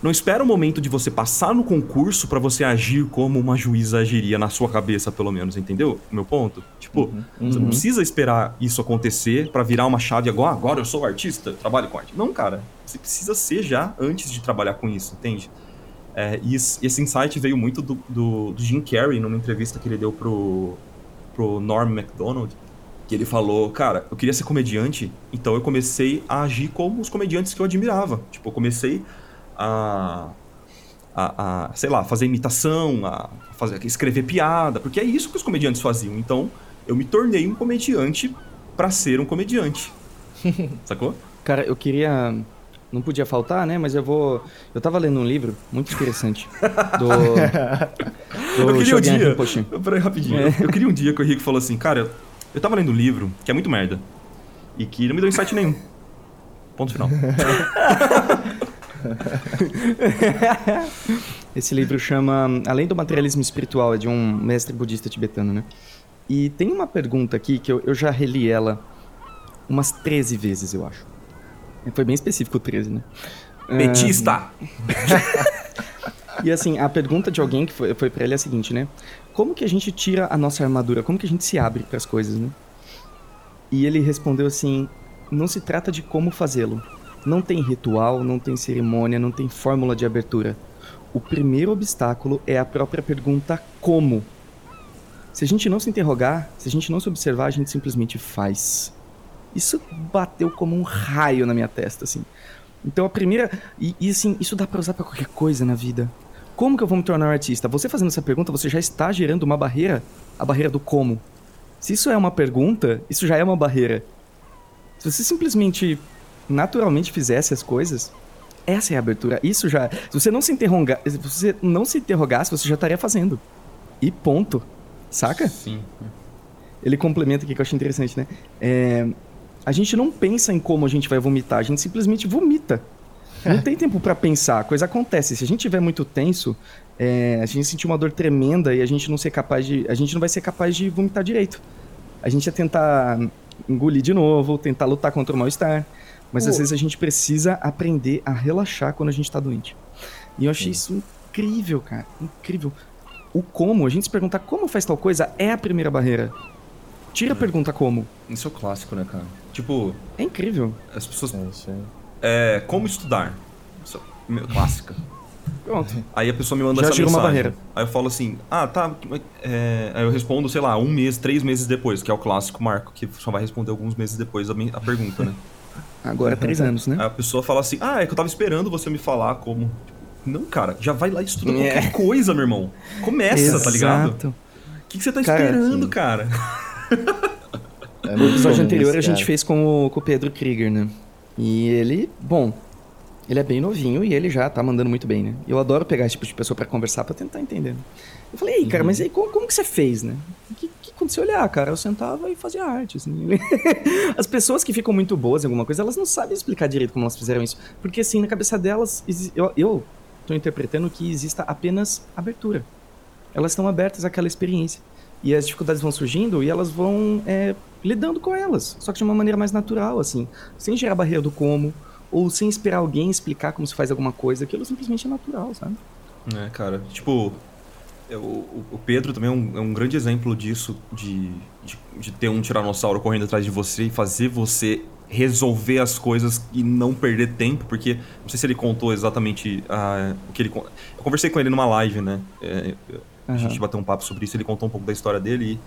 não espera o momento de você passar no concurso pra você agir como uma juíza agiria na sua cabeça, pelo menos, entendeu? O meu ponto? Tipo, você não precisa esperar isso acontecer pra virar uma chave agora, agora eu sou artista, trabalho com arte. Não, cara. Você precisa ser já antes de trabalhar com isso, entende? É, e esse esse insight veio muito do, do, do Jim Carrey numa entrevista que ele deu pro, pro Norm MacDonald. Que ele falou, cara, eu queria ser comediante, então eu comecei a agir como os comediantes que eu admirava. Tipo, eu comecei a, a, a, sei lá, fazer imitação, a fazer, escrever piada, porque é isso que os comediantes faziam. Então, eu me tornei um comediante pra ser um comediante. Sacou? Cara, eu queria. Não podia faltar, né? Mas eu vou. Eu tava lendo um livro muito interessante. Do. do eu queria um Shogun dia. Rinpoche. Peraí, rapidinho. É. Eu queria um dia que o Henrique falou assim, cara, eu, eu tava lendo um livro que é muito merda. E que não me deu insight nenhum. Ponto final. Esse livro chama Além do Materialismo Espiritual, é de um mestre budista tibetano, né? E tem uma pergunta aqui que eu, eu já reli ela umas 13 vezes, eu acho. Foi bem específico o 13, né? Petista! E assim, a pergunta de alguém que foi, foi para ele é a seguinte, né? Como que a gente tira a nossa armadura? Como que a gente se abre para as coisas, né? E ele respondeu assim: não se trata de como fazê-lo. Não tem ritual, não tem cerimônia, não tem fórmula de abertura. o primeiro obstáculo é a própria pergunta como. Se a gente não se interrogar, se a gente não se observar, a gente simplesmente faz. Isso bateu como um raio na minha testa, assim. Então a primeira. E, e assim, isso dá pra usar pra qualquer coisa na vida. Como que eu vou me tornar um artista? Você fazendo essa pergunta, você já está gerando uma barreira, a barreira do como. Se isso é uma pergunta, isso já é uma barreira. Se você simplesmente naturalmente fizesse as coisas, essa é a abertura. Isso já. Se você não se interrogar, se você não se interrogasse, você já estaria fazendo. E ponto. Saca? Sim. Ele complementa aqui que eu achei interessante, né? É, a gente não pensa em como a gente vai vomitar, a gente simplesmente vomita. Não tem tempo pra pensar, a coisa acontece. Se a gente tiver muito tenso, é, a gente sentir uma dor tremenda e a gente não ser capaz de. A gente não vai ser capaz de vomitar direito. A gente ia tentar engolir de novo, tentar lutar contra o mal-estar. Mas às Pô. vezes a gente precisa aprender a relaxar quando a gente tá doente. E eu achei isso incrível, cara. Incrível. O como, a gente se perguntar como faz tal coisa, é a primeira barreira. Tira a pergunta como. Isso é o clássico, né, cara? Tipo, É incrível. as pessoas. É, isso aí. É, como estudar? Isso é meu- clássica. Pronto. Aí a pessoa me manda Já essa gerou uma mensagem. barreira. Aí eu falo assim, ah, tá. é, Aí eu respondo, sei lá, um mês, três meses depois, que é o clássico Marco, que só vai responder alguns meses depois a, a pergunta, né? Agora é três anos, né? Aí a pessoa fala assim, ah, é que eu tava esperando você me falar como. Tipo, Não, cara, já vai lá e estuda É. qualquer coisa, meu irmão. Começa, tá ligado? Exato. O que, que você tá Cara, esperando, sim. cara? É No episódio anterior a esse gente cara. fez com o, com o Pedro Krieger, né? E ele, bom, ele é bem novinho e ele já tá mandando muito bem, né? Eu adoro pegar esse tipo de pessoa pra conversar, pra tentar entender. né? Eu falei, ei, cara, mas aí como, como que você fez, né? O que, que aconteceu? Olhar, cara, eu sentava e fazia arte, assim. As pessoas que ficam muito boas em alguma coisa, elas não sabem explicar direito como elas fizeram isso. Porque, assim, na cabeça delas, eu, eu tô interpretando que exista apenas abertura. Elas estão abertas àquela experiência. E as dificuldades vão surgindo e elas vão é, lidando com elas. Só que de uma maneira mais natural, assim. Sem gerar barreira do como, ou sem esperar alguém explicar como se faz alguma coisa. Aquilo simplesmente é natural, sabe? É, cara, tipo, eu- o, Pedro também é um, é um grande exemplo disso, de, de, de ter um tiranossauro correndo atrás de você e fazer você resolver as coisas e não perder tempo, porque não sei se ele contou exatamente ah, o que ele. Eu conversei com ele numa live, né? É, a Aham. gente bateu um papo sobre isso, ele contou um pouco da história dele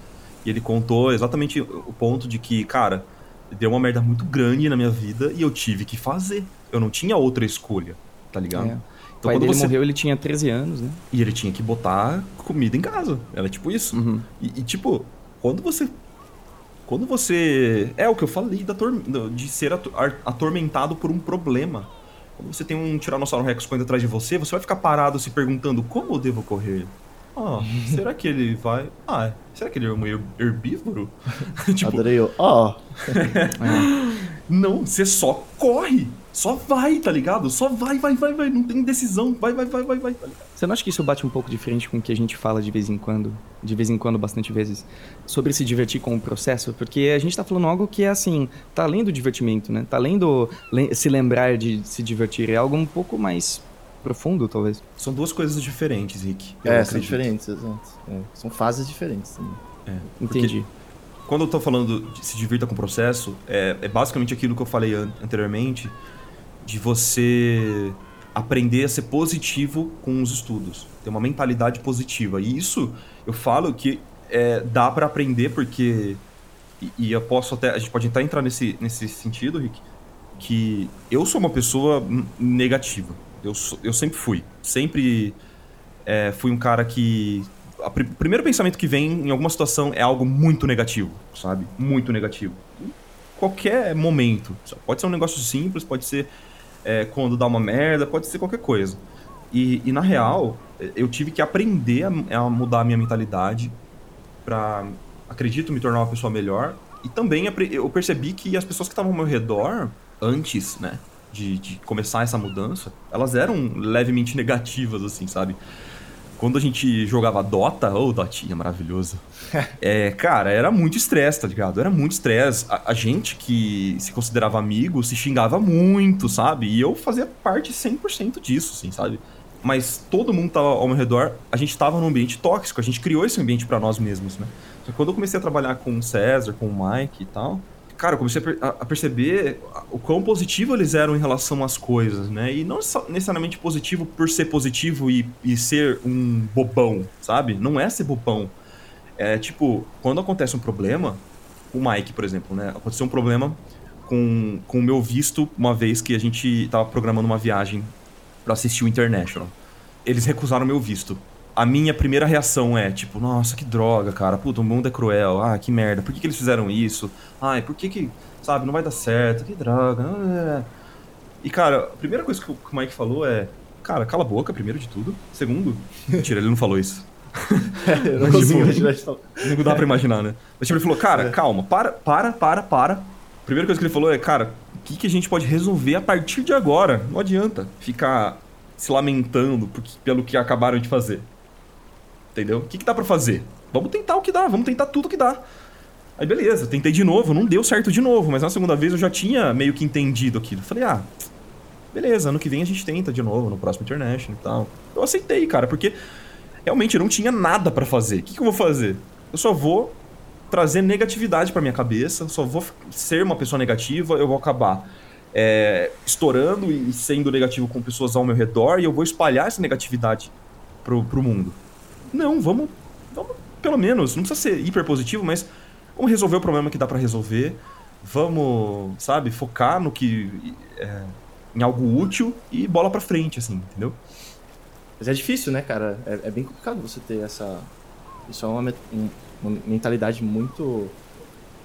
e, e ele contou exatamente o ponto de que, cara, deu uma merda muito grande na minha vida e eu tive que fazer. Eu não tinha outra escolha, tá ligado? É. O pai dele morreu, ele tinha 13 anos, né? E ele tinha que botar comida em casa. Era tipo isso. Uhum. E, e, tipo, quando você. Quando você. É o que eu falei da tor- de ser atormentado por um problema. Quando você tem um Tiranossauro Rex correndo atrás de você, você vai ficar parado se perguntando como eu devo correr. Ah, será que ele vai. Ah, será que ele é um her- herbívoro? tipo, Adorei o. Ó, não, você só corre. Só vai, tá ligado? Só vai, vai, vai, vai. Não tem decisão. Vai, vai, vai, vai, vai. tá? Você não acha que isso bate um pouco de frente com o que a gente fala de vez em quando, de vez em quando, bastante vezes, sobre se divertir com o processo? Porque a gente tá falando algo que é assim, tá além do divertimento, né? Tá além do se lembrar de se divertir. É algo um pouco mais profundo, talvez. São duas coisas diferentes, Rick. é, são diferentes, exato. É, são fases diferentes também. Porque Entendi. Quando eu tô falando de se divirta com o processo, é, é basicamente aquilo que eu falei an- anteriormente, de você aprender a ser positivo com os estudos, ter uma mentalidade positiva. E isso eu falo que é, dá pra aprender porque e, e eu posso até a gente pode até entrar nesse nesse sentido, Rick, que eu sou uma pessoa negativa. Eu eu sempre fui, sempre é, fui um cara que o primeiro pensamento que vem em alguma situação é algo muito negativo, sabe? Muito negativo. Qualquer momento. sabe? Pode ser um negócio simples, pode ser é, quando dá uma merda, pode ser qualquer coisa. E, e, na real, eu tive que aprender a, a mudar a minha mentalidade pra, acredito, me tornar uma pessoa melhor. E também eu percebi que as pessoas que estavam ao meu redor, antes, né, de, de começar essa mudança, elas eram levemente negativas, assim, sabe? Quando a gente jogava Dota, ô Dotinha, maravilhoso. é, cara, era muito estresse, tá ligado? Era muito estresse. A, a gente que se considerava amigo se xingava muito, sabe? E eu fazia parte 100% disso, assim, sabe? Mas todo mundo tava ao meu redor, a gente tava num ambiente tóxico, a gente criou esse ambiente pra nós mesmos, né? Só que quando eu comecei a trabalhar com o César, com o Mike e tal, cara, eu comecei a, per- a- a perceber o quão positivo eles eram em relação às coisas, né? E não necessariamente positivo por ser positivo e, e ser um bobão, sabe? Não é ser bobão. É tipo, quando acontece um problema, o Mike, por exemplo, né? Aconteceu um problema com, com o meu visto uma vez que a gente tava programando uma viagem pra assistir o International. Eles recusaram meu visto. A minha primeira reação é, tipo, nossa, que droga, cara. Puta, o mundo é cruel. Ah, que merda. Por que, que eles fizeram isso? Ai, por que que, sabe, não vai dar certo? Que droga. Ah, E, cara, a primeira coisa que o Mike falou é, cara, cala a boca, primeiro de tudo. Segundo, mentira, ele não falou isso. Eu não Mas, consigo tipo, imaginar. Não dá pra imaginar, né? Mas tipo, ele falou, cara, calma, para, para, para, para. A primeira coisa que ele falou é, cara, o que, que a gente pode resolver a partir de agora? Não adianta ficar se lamentando por pelo que acabaram de fazer. Entendeu? O que, que dá pra fazer? Vamos tentar o que dá, vamos tentar tudo que dá. Aí beleza, tentei de novo, não deu certo de novo, mas na segunda vez eu já tinha meio que entendido aquilo. Falei, ah, beleza, ano que vem a gente tenta de novo, no próximo International e tal. Eu aceitei, cara, porque realmente eu não tinha nada pra fazer. O que, que eu vou fazer? Eu só vou trazer negatividade pra minha cabeça, só vou ser uma pessoa negativa, eu vou acabar é, estourando e sendo negativo com pessoas ao meu redor e eu vou espalhar essa negatividade pro, pro mundo. Não, vamos, vamos, pelo menos, não precisa ser hiper positivo, mas vamos resolver o problema que dá pra resolver, vamos, sabe, focar no que. é, em algo útil e bola pra frente, assim, entendeu? Mas é difícil, né, cara? É, é bem complicado você ter essa. Isso é uma, um- uma mentalidade muito.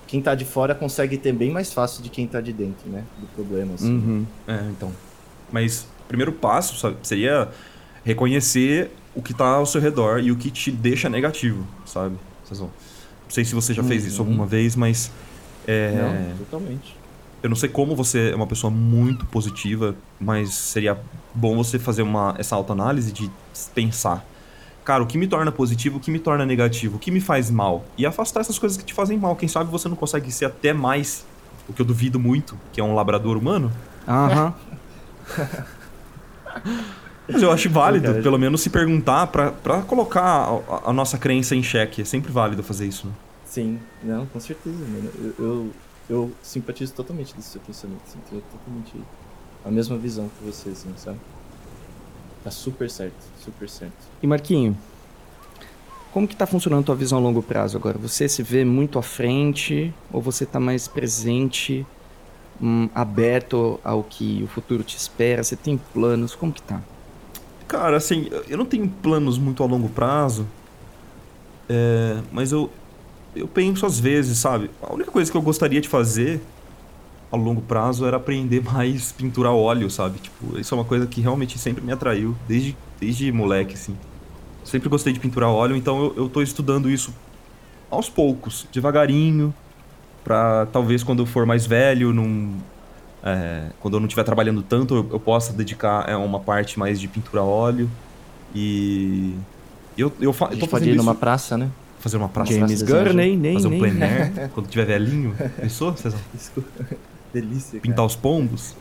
Quem tá de fora consegue ter bem mais fácil de quem tá de dentro, né? Do problema, assim. Uhum. É, então. Mas o primeiro passo sabe, seria reconhecer o que tá ao seu redor e o que te deixa negativo, sabe? Não sei se você já fez isso Uhum. alguma vez, mas. é, Não, totalmente. eu não sei como você é uma pessoa muito positiva, mas seria bom você fazer uma, essa autoanálise de pensar. Cara, o que me torna positivo, o que me torna negativo, o que me faz mal? E afastar essas coisas que te fazem mal. Quem sabe você não consegue ser até mais, o que eu duvido muito, que é um labrador humano. Aham. Mas eu acho válido, Cara, pelo menos se perguntar pra, pra colocar a, a nossa crença em xeque. É sempre válido fazer isso, né? Sim, não, com certeza, mano. Eu, eu, eu simpatizo totalmente desse seu pensamento, assim, tenho totalmente a mesma visão que você, assim, sabe? Tá super certo, super certo. E Marquinho, como que tá funcionando a tua visão a longo prazo agora? Você se vê muito à frente ou você tá mais presente, hum, aberto ao que o futuro te espera? Você tem planos? Como que tá? Cara, assim, eu não tenho planos muito a longo prazo, é, mas eu, eu penso às vezes, sabe? A única coisa que eu gostaria de fazer a longo prazo era aprender mais pintura a óleo, sabe? Tipo, isso é uma coisa que realmente sempre me atraiu, desde, desde moleque, assim. Sempre gostei de pintura a óleo, então eu, eu tô estudando isso aos poucos, devagarinho, pra talvez quando eu for mais velho, num, é, quando eu não estiver trabalhando tanto, eu, eu possa dedicar a uma parte mais de pintura a óleo. E eu, eu, fa A eu tô pode fazendo ir numa isso, praça, né? fazer uma praça, James desejo. Gurney, nem, fazer um nem. plein air, quando tiver velhinho. Pensou, César? Desculpa. Delícia, Pintar os pombos?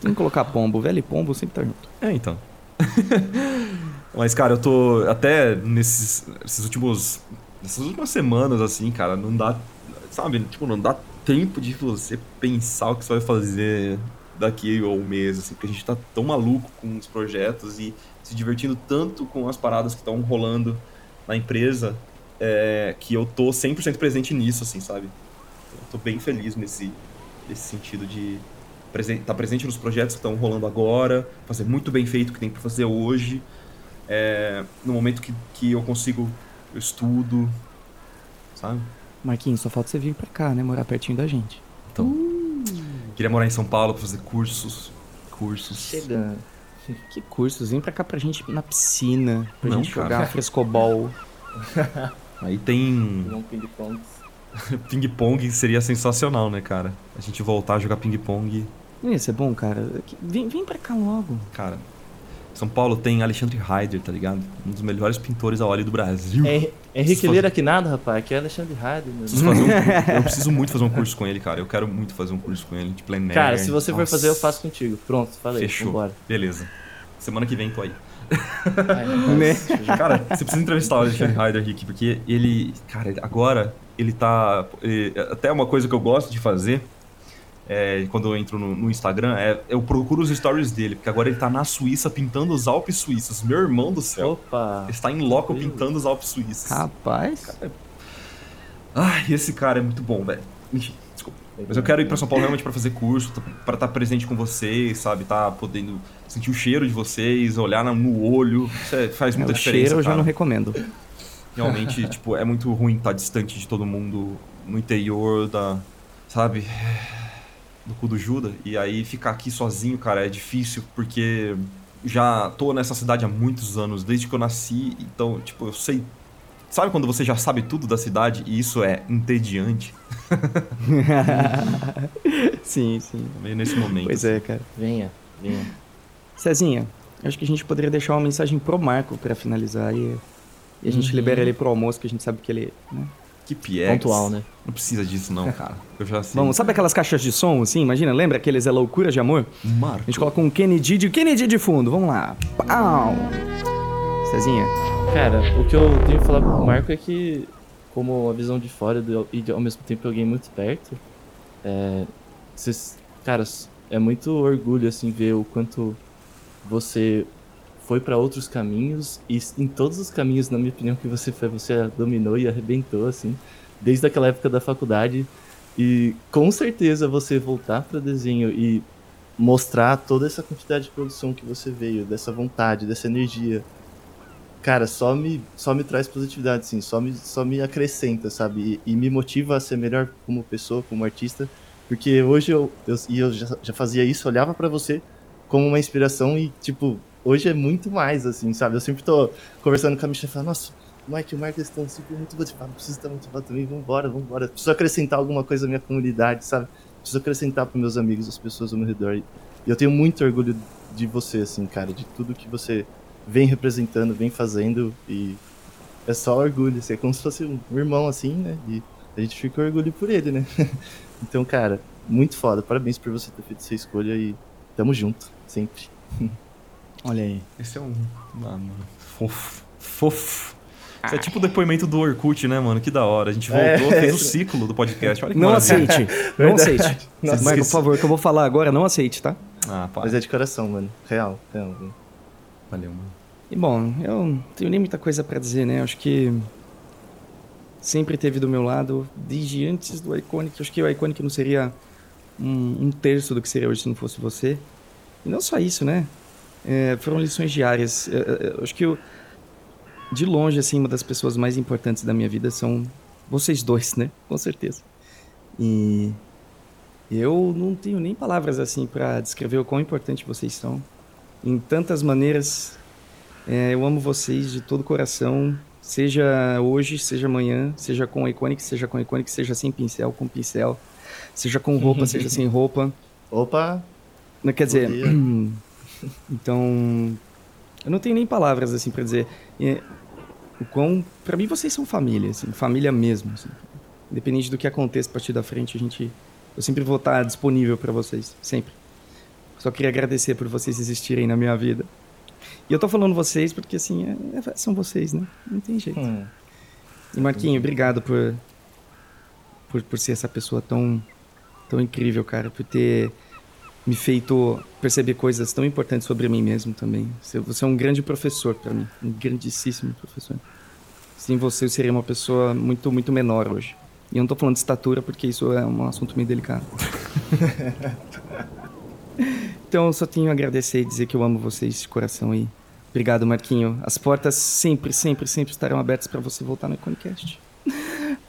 Tem que colocar pombo. Velho e pombo sempre tá junto. É, então. Mas, cara, eu tô até nesses, nesses últimos. Nessas últimas semanas, assim, cara, não dá. Sabe, tipo, não dá tempo de você pensar o que você vai fazer daqui a um mês, assim, porque a gente tá tão maluco com os projetos e se divertindo tanto com as paradas que estão rolando na empresa, é, que eu tô 100% presente nisso, assim, sabe? Eu tô bem feliz nesse, nesse sentido de estar tá presente nos projetos que estão rolando agora, fazer muito bem feito o que tem para fazer hoje. É, no momento que, que eu consigo, eu estudo, sabe? Marquinhos, só falta você vir pra cá, né? Morar pertinho da gente. Então, queria morar em São Paulo para fazer cursos, cursos. Chegando. Que cursos? Vem pra cá pra gente ir na piscina, pra Não, gente cara. jogar frescobol. Aí tem ping-pong. ping-pong, seria sensacional, né, cara? A gente voltar a jogar ping-pong, Não ia ser bom, cara? Vem, vem pra cá logo. cara. São Paulo tem Alexandre Heider, tá ligado? Um dos melhores pintores a óleo do Brasil. É, Henrique fazer- Leira que nada, rapaz. Aqui é Alexandre meu Preciso fazer um- eu preciso muito fazer um curso com ele, cara. Eu quero muito fazer um curso com ele de plein air. Cara, se você for Nossa. fazer, eu faço contigo. Pronto, falei. Fechou. Vambora. Beleza. Semana que vem tô aí. Ai, Né? Cara, você precisa entrevistar o Alexandre Heider aqui, porque ele. Cara, agora ele tá. ele- até uma coisa que eu gosto de fazer. É, quando eu entro no, no Instagram, é eu procuro os stories dele, porque agora ele tá na Suíça pintando os Alpes suíços. Meu irmão do céu. Opa! Está em loco pintando os Alpes suíços. Rapaz. Ai, esse cara é muito bom, velho. Enfim, desculpa. Mas eu quero ir pra São Paulo realmente pra fazer curso, tá- pra estar presente com vocês, sabe? Tá podendo sentir o cheiro de vocês, olhar no olho. Isso é- faz muita o diferença. cheiro eu já cara. não recomendo. Realmente, tipo, é muito ruim estar distante de todo mundo no interior da. Sabe? Do cu do Judas. E aí ficar aqui sozinho, cara, é difícil, porque já tô nessa cidade há muitos anos, desde que eu nasci, então, tipo, eu sei. Sabe quando você já sabe tudo da cidade e isso é entediante? sim, sim. Meio nesse momento. Pois é, cara. Venha, venha. Cezinha, acho que a gente poderia deixar uma mensagem pro Marco pra finalizar e, e a gente Uhum. libera ele pro almoço, que a gente sabe que ele. Né? Que piegas. Pontual, né? Não precisa disso, não, cara. Eu já sei. Vamos, sabe aquelas caixas de som, assim? Imagina, lembra aqueles é loucura de amor? Marco. A gente coloca um Kennedy de Kennedy de fundo, vamos lá. Pau! Cezinha, Cara, o que eu tenho que falar pro Marco é que, como a visão de fora do- e ao mesmo tempo alguém muito perto, é, vocês, cara, é muito orgulho, assim, ver o quanto você foi pra outros caminhos e em todos os caminhos, na minha opinião, que você foi, você dominou e arrebentou, assim, desde aquela época da faculdade. E com certeza você voltar para desenho e mostrar toda essa quantidade de produção que você veio, dessa vontade, dessa energia, cara, só me, só me traz positividade, assim, só me, só me acrescenta, sabe? E, e me motiva a ser melhor como pessoa, como artista, porque hoje eu, eu, eu já, já fazia isso, olhava pra você como uma inspiração e, tipo, hoje é muito mais, assim, sabe? Eu sempre tô conversando com a Michelle e falando, nossa, Mike o Marcos estão sempre muito motivados, preciso estar motivado também, vambora, vambora. Preciso acrescentar alguma coisa à minha comunidade, sabe? Preciso acrescentar pros meus amigos, as pessoas ao meu redor. E eu tenho muito orgulho de você, assim, cara, de tudo que você vem representando, vem fazendo e é só orgulho, assim, é como se fosse um irmão assim, né? E a gente fica orgulho por ele, né? então, cara, muito foda. Parabéns por você ter feito essa escolha e tamo junto, sempre. olha aí. Esse é um. Ah, mano. Fofo. Fofo. Isso é tipo o depoimento do Orkut, né, mano? Que da hora. A gente voltou, É, fez o ciclo do podcast. Olha que Não maravilha. aceite, não Verdade. aceite. Nossa, Michael, por favor, que eu vou falar agora, não aceite, tá? Ah, pá. Mas é de coração, mano. Real, real. mano. Valeu, mano. E bom, eu não tenho nem muita coisa pra dizer, né? Acho que sempre teve do meu lado, desde antes do Iconic. Acho que o Iconic não seria um, um terço do que seria hoje se não fosse você. E não só isso, né? É, foram lições diárias. Eu, eu- eu acho que eu, de longe, assim, uma das pessoas mais importantes da minha vida são vocês dois, né? Com certeza. E eu não tenho nem palavras assim pra descrever o quão importante vocês são. Em tantas maneiras, é, eu amo vocês de todo o coração, seja hoje, seja amanhã, seja com Iconic, seja com Iconic, seja sem pincel, com pincel, seja com roupa, seja sem roupa. Opa! Não, quer dizer. então, eu não tenho nem palavras assim pra dizer é, o quão, para mim vocês são família, assim, família mesmo. assim. Independente do que aconteça a partir da frente, a gente, eu sempre vou estar disponível pra vocês, sempre. Só queria agradecer por vocês existirem na minha vida. E eu tô falando vocês porque assim, é- é- são vocês, né? Não tem jeito. Hum, E Marquinho, obrigado por, por, por ser essa pessoa tão, tão incrível, cara. Por ter me feito perceber coisas tão importantes sobre mim mesmo também. Você, é um grande professor pra mim. Um grandíssimo professor. Sem você, eu seria uma pessoa muito, muito menor hoje. E eu não tô falando de estatura porque isso é um assunto meio delicado. então eu só tenho a agradecer e dizer que eu amo vocês de coração aí. Obrigado, Marquinho. As portas sempre, sempre, sempre estarão abertas pra você voltar no Iconicast.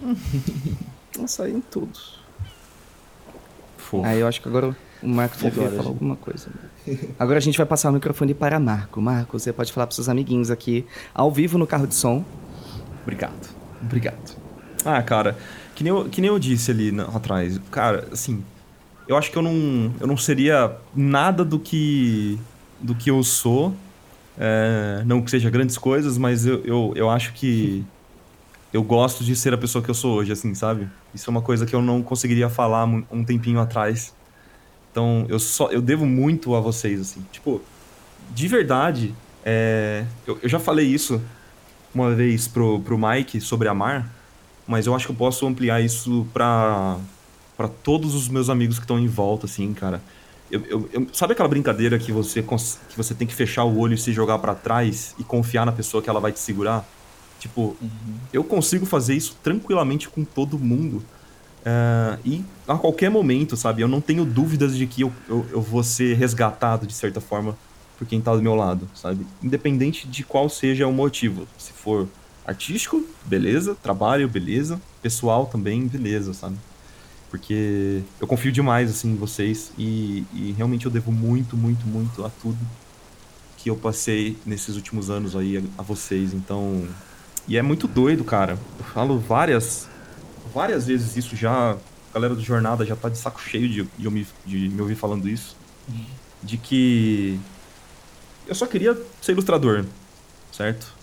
Nossa, em tudo. Fofo. Aí eu acho que agora o Marco devia agora, falar gente? alguma coisa. Agora a gente vai passar o microfone para Marco. Marco, você pode falar para seus amiguinhos aqui, ao vivo no carro de som. Obrigado. Obrigado. Ah, cara, que nem eu, que nem eu disse ali na- atrás, cara, assim, eu acho que eu não, eu não seria nada do que do que eu sou. é, não que seja grandes coisas, mas eu, eu, eu acho que eu gosto de ser a pessoa que eu sou hoje, assim, sabe? Isso é uma coisa que eu não conseguiria falar um tempinho atrás. Então, eu só eu devo muito a vocês, assim. Tipo, de verdade, é, eu, eu já falei isso uma vez pro, pro Mike sobre amar. mas eu acho que eu posso ampliar isso pra, pra todos os meus amigos que estão em volta, assim, cara. Eu, eu- eu- sabe aquela brincadeira que você, que você tem que fechar o olho e se jogar pra trás e confiar na pessoa que ela vai te segurar? Tipo, eu consigo fazer isso tranquilamente com todo mundo. É, e a qualquer momento, sabe? Eu não tenho dúvidas de que eu, eu, eu vou ser resgatado de certa forma por quem tá do meu lado, sabe? Independente de qual seja o motivo. Se for artístico, beleza. Trabalho, beleza. Pessoal também, beleza, sabe? Porque eu confio demais, assim, em vocês. E, e realmente eu devo muito, muito, muito a tudo que eu passei nesses últimos anos aí a, a vocês. Então. E é muito doido, cara. Eu falo várias. Várias vezes isso já. A galera do Jornada já tá de saco cheio de, de, me, de me ouvir falando isso. De que. Eu só queria ser ilustrador, certo?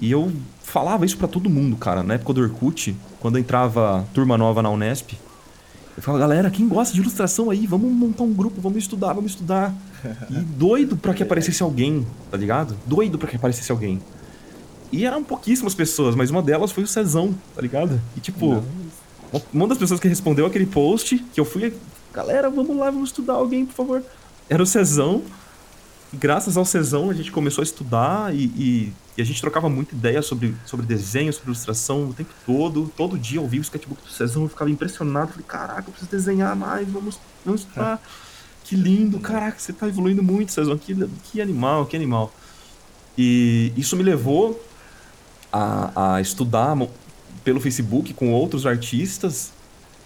E eu falava isso pra todo mundo, cara. Na época do Orkut, quando entrava turma nova na Unesp, eu falava, galera, quem gosta de ilustração aí, vamos montar um grupo, vamos estudar, vamos estudar. E doido pra que aparecesse alguém, tá ligado? Doido pra que aparecesse alguém. E eram pouquíssimas pessoas, mas uma delas foi o Cezão, tá ligado? E tipo, uma das pessoas que respondeu aquele post, que eu fui, galera, vamos lá, vamos estudar alguém, por favor. Era o Cezão. E graças ao Cezão a gente começou a estudar e, e- e a gente trocava muita ideia sobre, sobre desenho, sobre ilustração o tempo todo. Todo dia eu via o sketchbook do Cezão, eu ficava impressionado. Falei, caraca, eu preciso desenhar mais, vamos, vamos estudar. Que lindo, caraca, você tá evoluindo muito, Cezão. Que, que animal, que animal. E isso me levou a, a estudar pelo Facebook com outros artistas,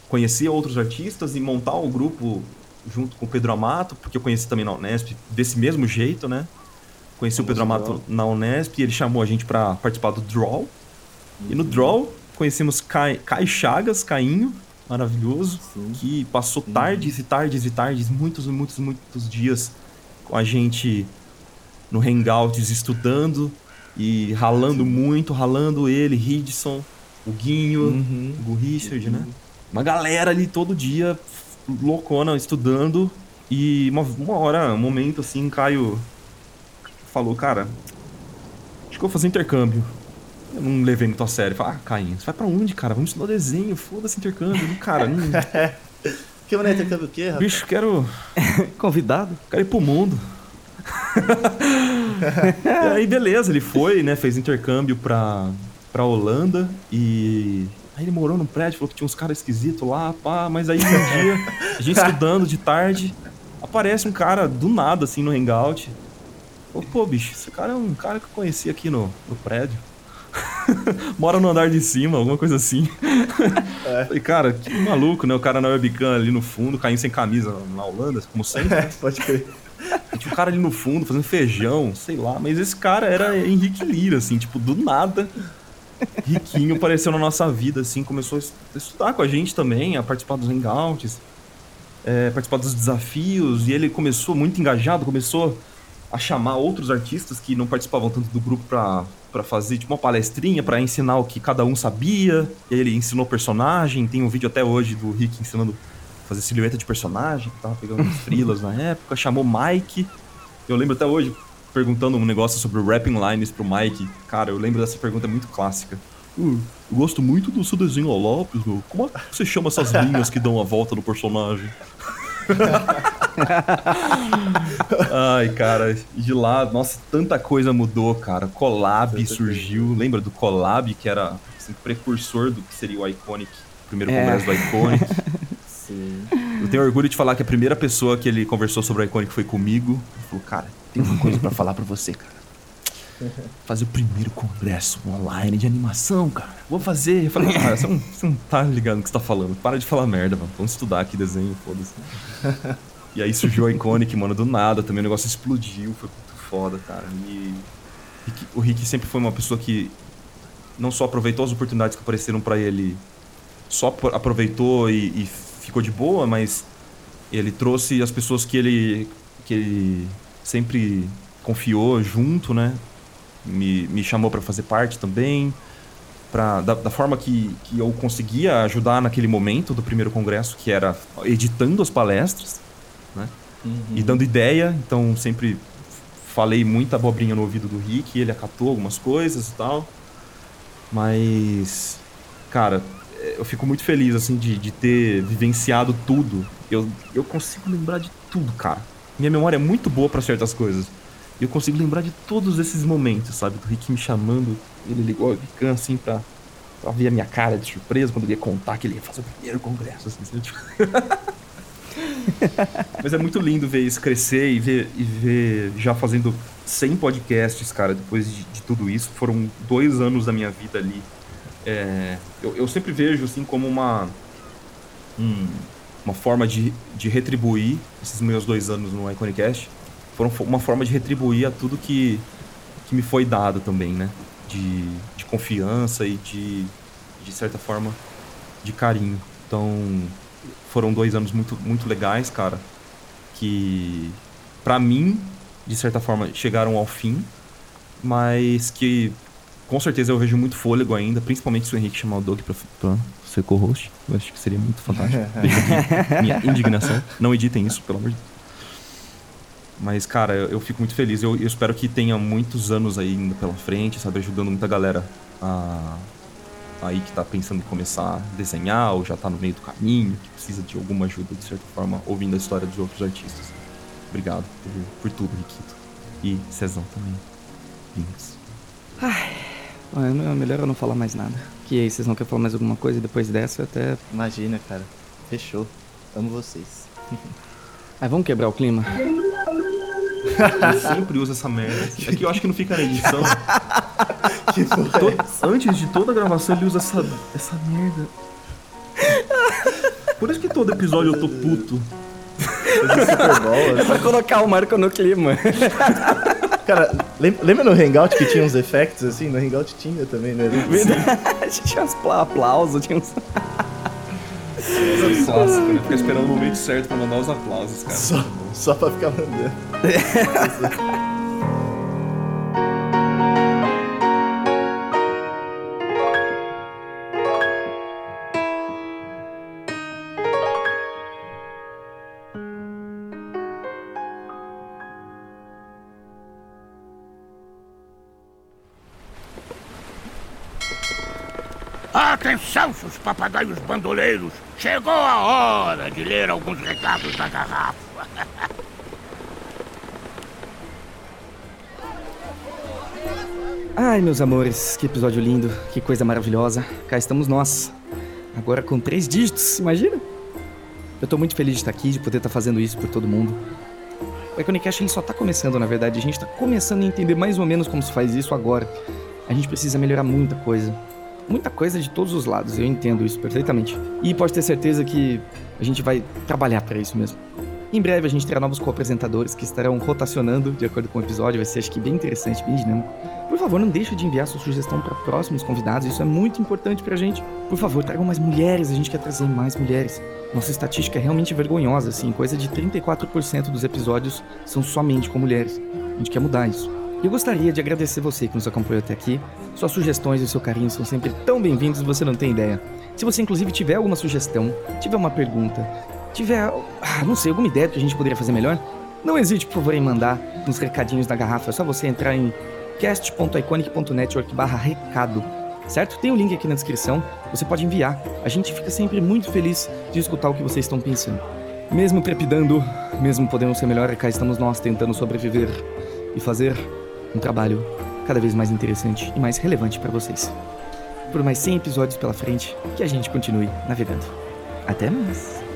conhecer outros artistas e montar o grupo junto com o Pedro Amato, porque eu conheci também na Unesp desse mesmo jeito, né? Conheci o Pedro Amato na Unesp e ele chamou a gente pra participar do Draw. E no Draw conhecemos Kai, Kai Chagas, Cainho, maravilhoso, que passou tardes e tardes e tardes, muitos e muitos, muitos dias com a gente no Hangouts estudando e ralando muito, ralando ele, Hidson, o Guinho, Uhum. o Richard, né? Uma galera ali todo dia, loucona, estudando. E uma, uma hora, um momento assim, Caio falou, cara, acho que eu vou fazer intercâmbio. Eu não levei muito a sério. Falei, ah, Caio, você vai pra onde, cara? Vamos estudar desenho, foda-se intercâmbio. Cara, não, Que mané intercâmbio o quê, rapaz? bicho, quero, Convidado? quero ir pro mundo. e aí, beleza, ele foi, né? Fez intercâmbio pra, pra Holanda e. Aí ele morou num prédio, falou que tinha uns caras esquisitos lá, pá, mas aí um dia, a gente estudando de tarde, aparece um cara do nada, assim, no hangout. Falou, pô, bicho, esse cara é um cara que eu conheci aqui no, no prédio. Mora no andar de cima, alguma coisa assim. Falei, cara, que maluco, né? O cara na webcam ali no fundo, caindo sem camisa na Holanda, como sempre. É, pode crer. Tinha um cara ali no fundo fazendo feijão, sei lá. Mas esse cara era Henrique Lira, assim, tipo, do nada. Riquinho apareceu na nossa vida, assim, começou a es- estudar com a gente também, a participar dos hangouts, é, participar dos desafios. E ele começou muito engajado, começou a chamar outros artistas que não participavam tanto do grupo pra, pra fazer, tipo, uma palestrinha pra ensinar o que cada um sabia. E aí ele ensinou personagem. Tem um vídeo até hoje do Rick ensinando fazer silhueta de personagem, que tava pegando uns frilas na época. Chamou Mike. Eu lembro até hoje, perguntando um negócio sobre o rapping lines pro Mike. Cara, eu lembro dessa pergunta muito clássica. "Uh, eu gosto muito do seu desenho lápis, meu. Como é que você chama essas linhas que dão a volta no personagem? Ai, cara, e de lá, nossa, tanta coisa mudou, cara. Collab surgiu, lembra do Collab, que era assim, precursor do que seria o Iconic, o primeiro É. congresso do Iconic. Sim. Eu tenho orgulho de falar que a primeira pessoa que ele conversou sobre o Iconic foi comigo. Ele falou, cara, tem uma coisa pra falar pra você, cara. Fazer o primeiro congresso online de animação, cara. Vou fazer. Eu falei, cara, você não, você não tá ligando o que você tá falando. Para de falar merda, mano. Vamos estudar aqui desenho, foda-se. E aí surgiu a Iconic, mano, do nada também. O negócio explodiu, foi muito foda, cara. E o Rick sempre foi uma pessoa que não só aproveitou as oportunidades que apareceram pra ele, só pro- aproveitou e, e ficou de boa, mas ele trouxe as pessoas que ele, que ele sempre confiou junto, né? Me, me chamou pra fazer parte também. Pra, da, da forma que, que eu conseguia ajudar naquele momento do primeiro congresso, que era editando as palestras, né? E dando ideia, então sempre falei muita abobrinha no ouvido do Rick, ele acatou algumas coisas e tal. Mas cara, eu fico muito feliz, assim, de, de ter vivenciado tudo. Eu, eu consigo lembrar de tudo, cara. Minha memória é muito boa para certas coisas. Eu consigo lembrar de todos esses momentos, sabe? Do Rick me chamando, ele ligou a webcam, assim, pra, pra ver a minha cara de surpresa quando ele ia contar que ele ia fazer o primeiro congresso, assim, sabe? Tipo... Mas é muito lindo ver isso crescer e ver, e ver já fazendo 100 podcasts, cara, depois de, de tudo isso. Foram dois anos da minha vida ali. É, eu, eu, sempre vejo assim como uma, um, uma forma de, de retribuir esses meus dois anos no Iconicast. Foram uma forma de retribuir a tudo que, que me foi dado também, né? De, de confiança e de, de certa forma, de carinho. Então, foram dois anos muito, muito legais, cara. Que, para mim, de certa forma, chegaram ao fim. Mas que, com certeza, eu vejo muito fôlego ainda. Principalmente se o Henrique chamar o Doug pra, pra ser co-host. Eu acho que seria muito fantástico. minha indignação. Não editem isso, pelo amor de Deus. Mas, cara, eu, eu fico muito feliz. Eu, eu, espero que tenha muitos anos aí ainda pela frente, sabe? Ajudando muita galera a, aí que tá pensando em começar a desenhar ou já tá no meio do caminho, que precisa de alguma ajuda, de certa forma, ouvindo a história dos outros artistas. Obrigado por, por tudo, Riquito. E Cezão também. Lindos. Ai, é melhor eu não falar mais nada. Que aí, vocês não querem falar mais alguma coisa depois dessa? até. Imagina, cara. Fechou. Amo vocês. Aí vamos quebrar o clima? Eu sempre uso essa merda. É que eu acho que não fica na edição. que to... Antes de toda a gravação ele usa essa, essa merda. Por isso que todo episódio eu tô puto. É pra colocar o Marco no clima. Cara, lembra no Hangout que tinha uns efeitos assim? No Hangout tinha também, né? Verdade, tinha uns aplausos, tinha uns. É clássico, né? Ficar esperando o momento certo pra mandar os aplausos, cara. Só, só pra ficar mandando. papagaios bandoleiros! Chegou a hora de ler alguns recados da garrafa. Ai, meus amores, que episódio lindo, que coisa maravilhosa. Cá estamos nós. Agora com três dígitos, imagina? Eu tô muito feliz de estar aqui, de poder estar fazendo isso por todo mundo. O Iconicast ele só tá começando, na verdade. A gente tá começando a entender mais ou menos como se faz isso agora. A gente precisa melhorar muita coisa muita coisa de todos os lados, eu entendo isso perfeitamente. E pode ter certeza que a gente vai trabalhar para isso mesmo. Em breve a gente terá novos co-apresentadores que estarão rotacionando de acordo com o episódio, vai ser acho que bem interessante, bem dinâmico. Por favor, não deixe de enviar sua sugestão para próximos convidados, isso é muito importante pra gente. Por favor, tragam mais mulheres, a gente quer trazer mais mulheres. Nossa estatística é realmente vergonhosa, assim, coisa de 34% dos episódios são somente com mulheres. A gente quer mudar isso. Eu gostaria de agradecer você que nos acompanhou até aqui. Suas sugestões e seu carinho são sempre tão bem-vindos, você não tem ideia. Se você inclusive tiver alguma sugestão, tiver uma pergunta, tiver, ah, não sei, alguma ideia que a gente poderia fazer melhor, não hesite, por favor, em mandar nos recadinhos da garrafa. É só você entrar em cast.iconic.network recado, certo? Tem o um link aqui na descrição, você pode enviar. A gente fica sempre muito feliz de escutar o que vocês estão pensando. Mesmo trepidando, mesmo podendo ser melhor, cá estamos nós tentando sobreviver e fazer um trabalho cada vez mais interessante e mais relevante para vocês. Por mais 100 episódios pela frente, que a gente continue navegando. Até mais!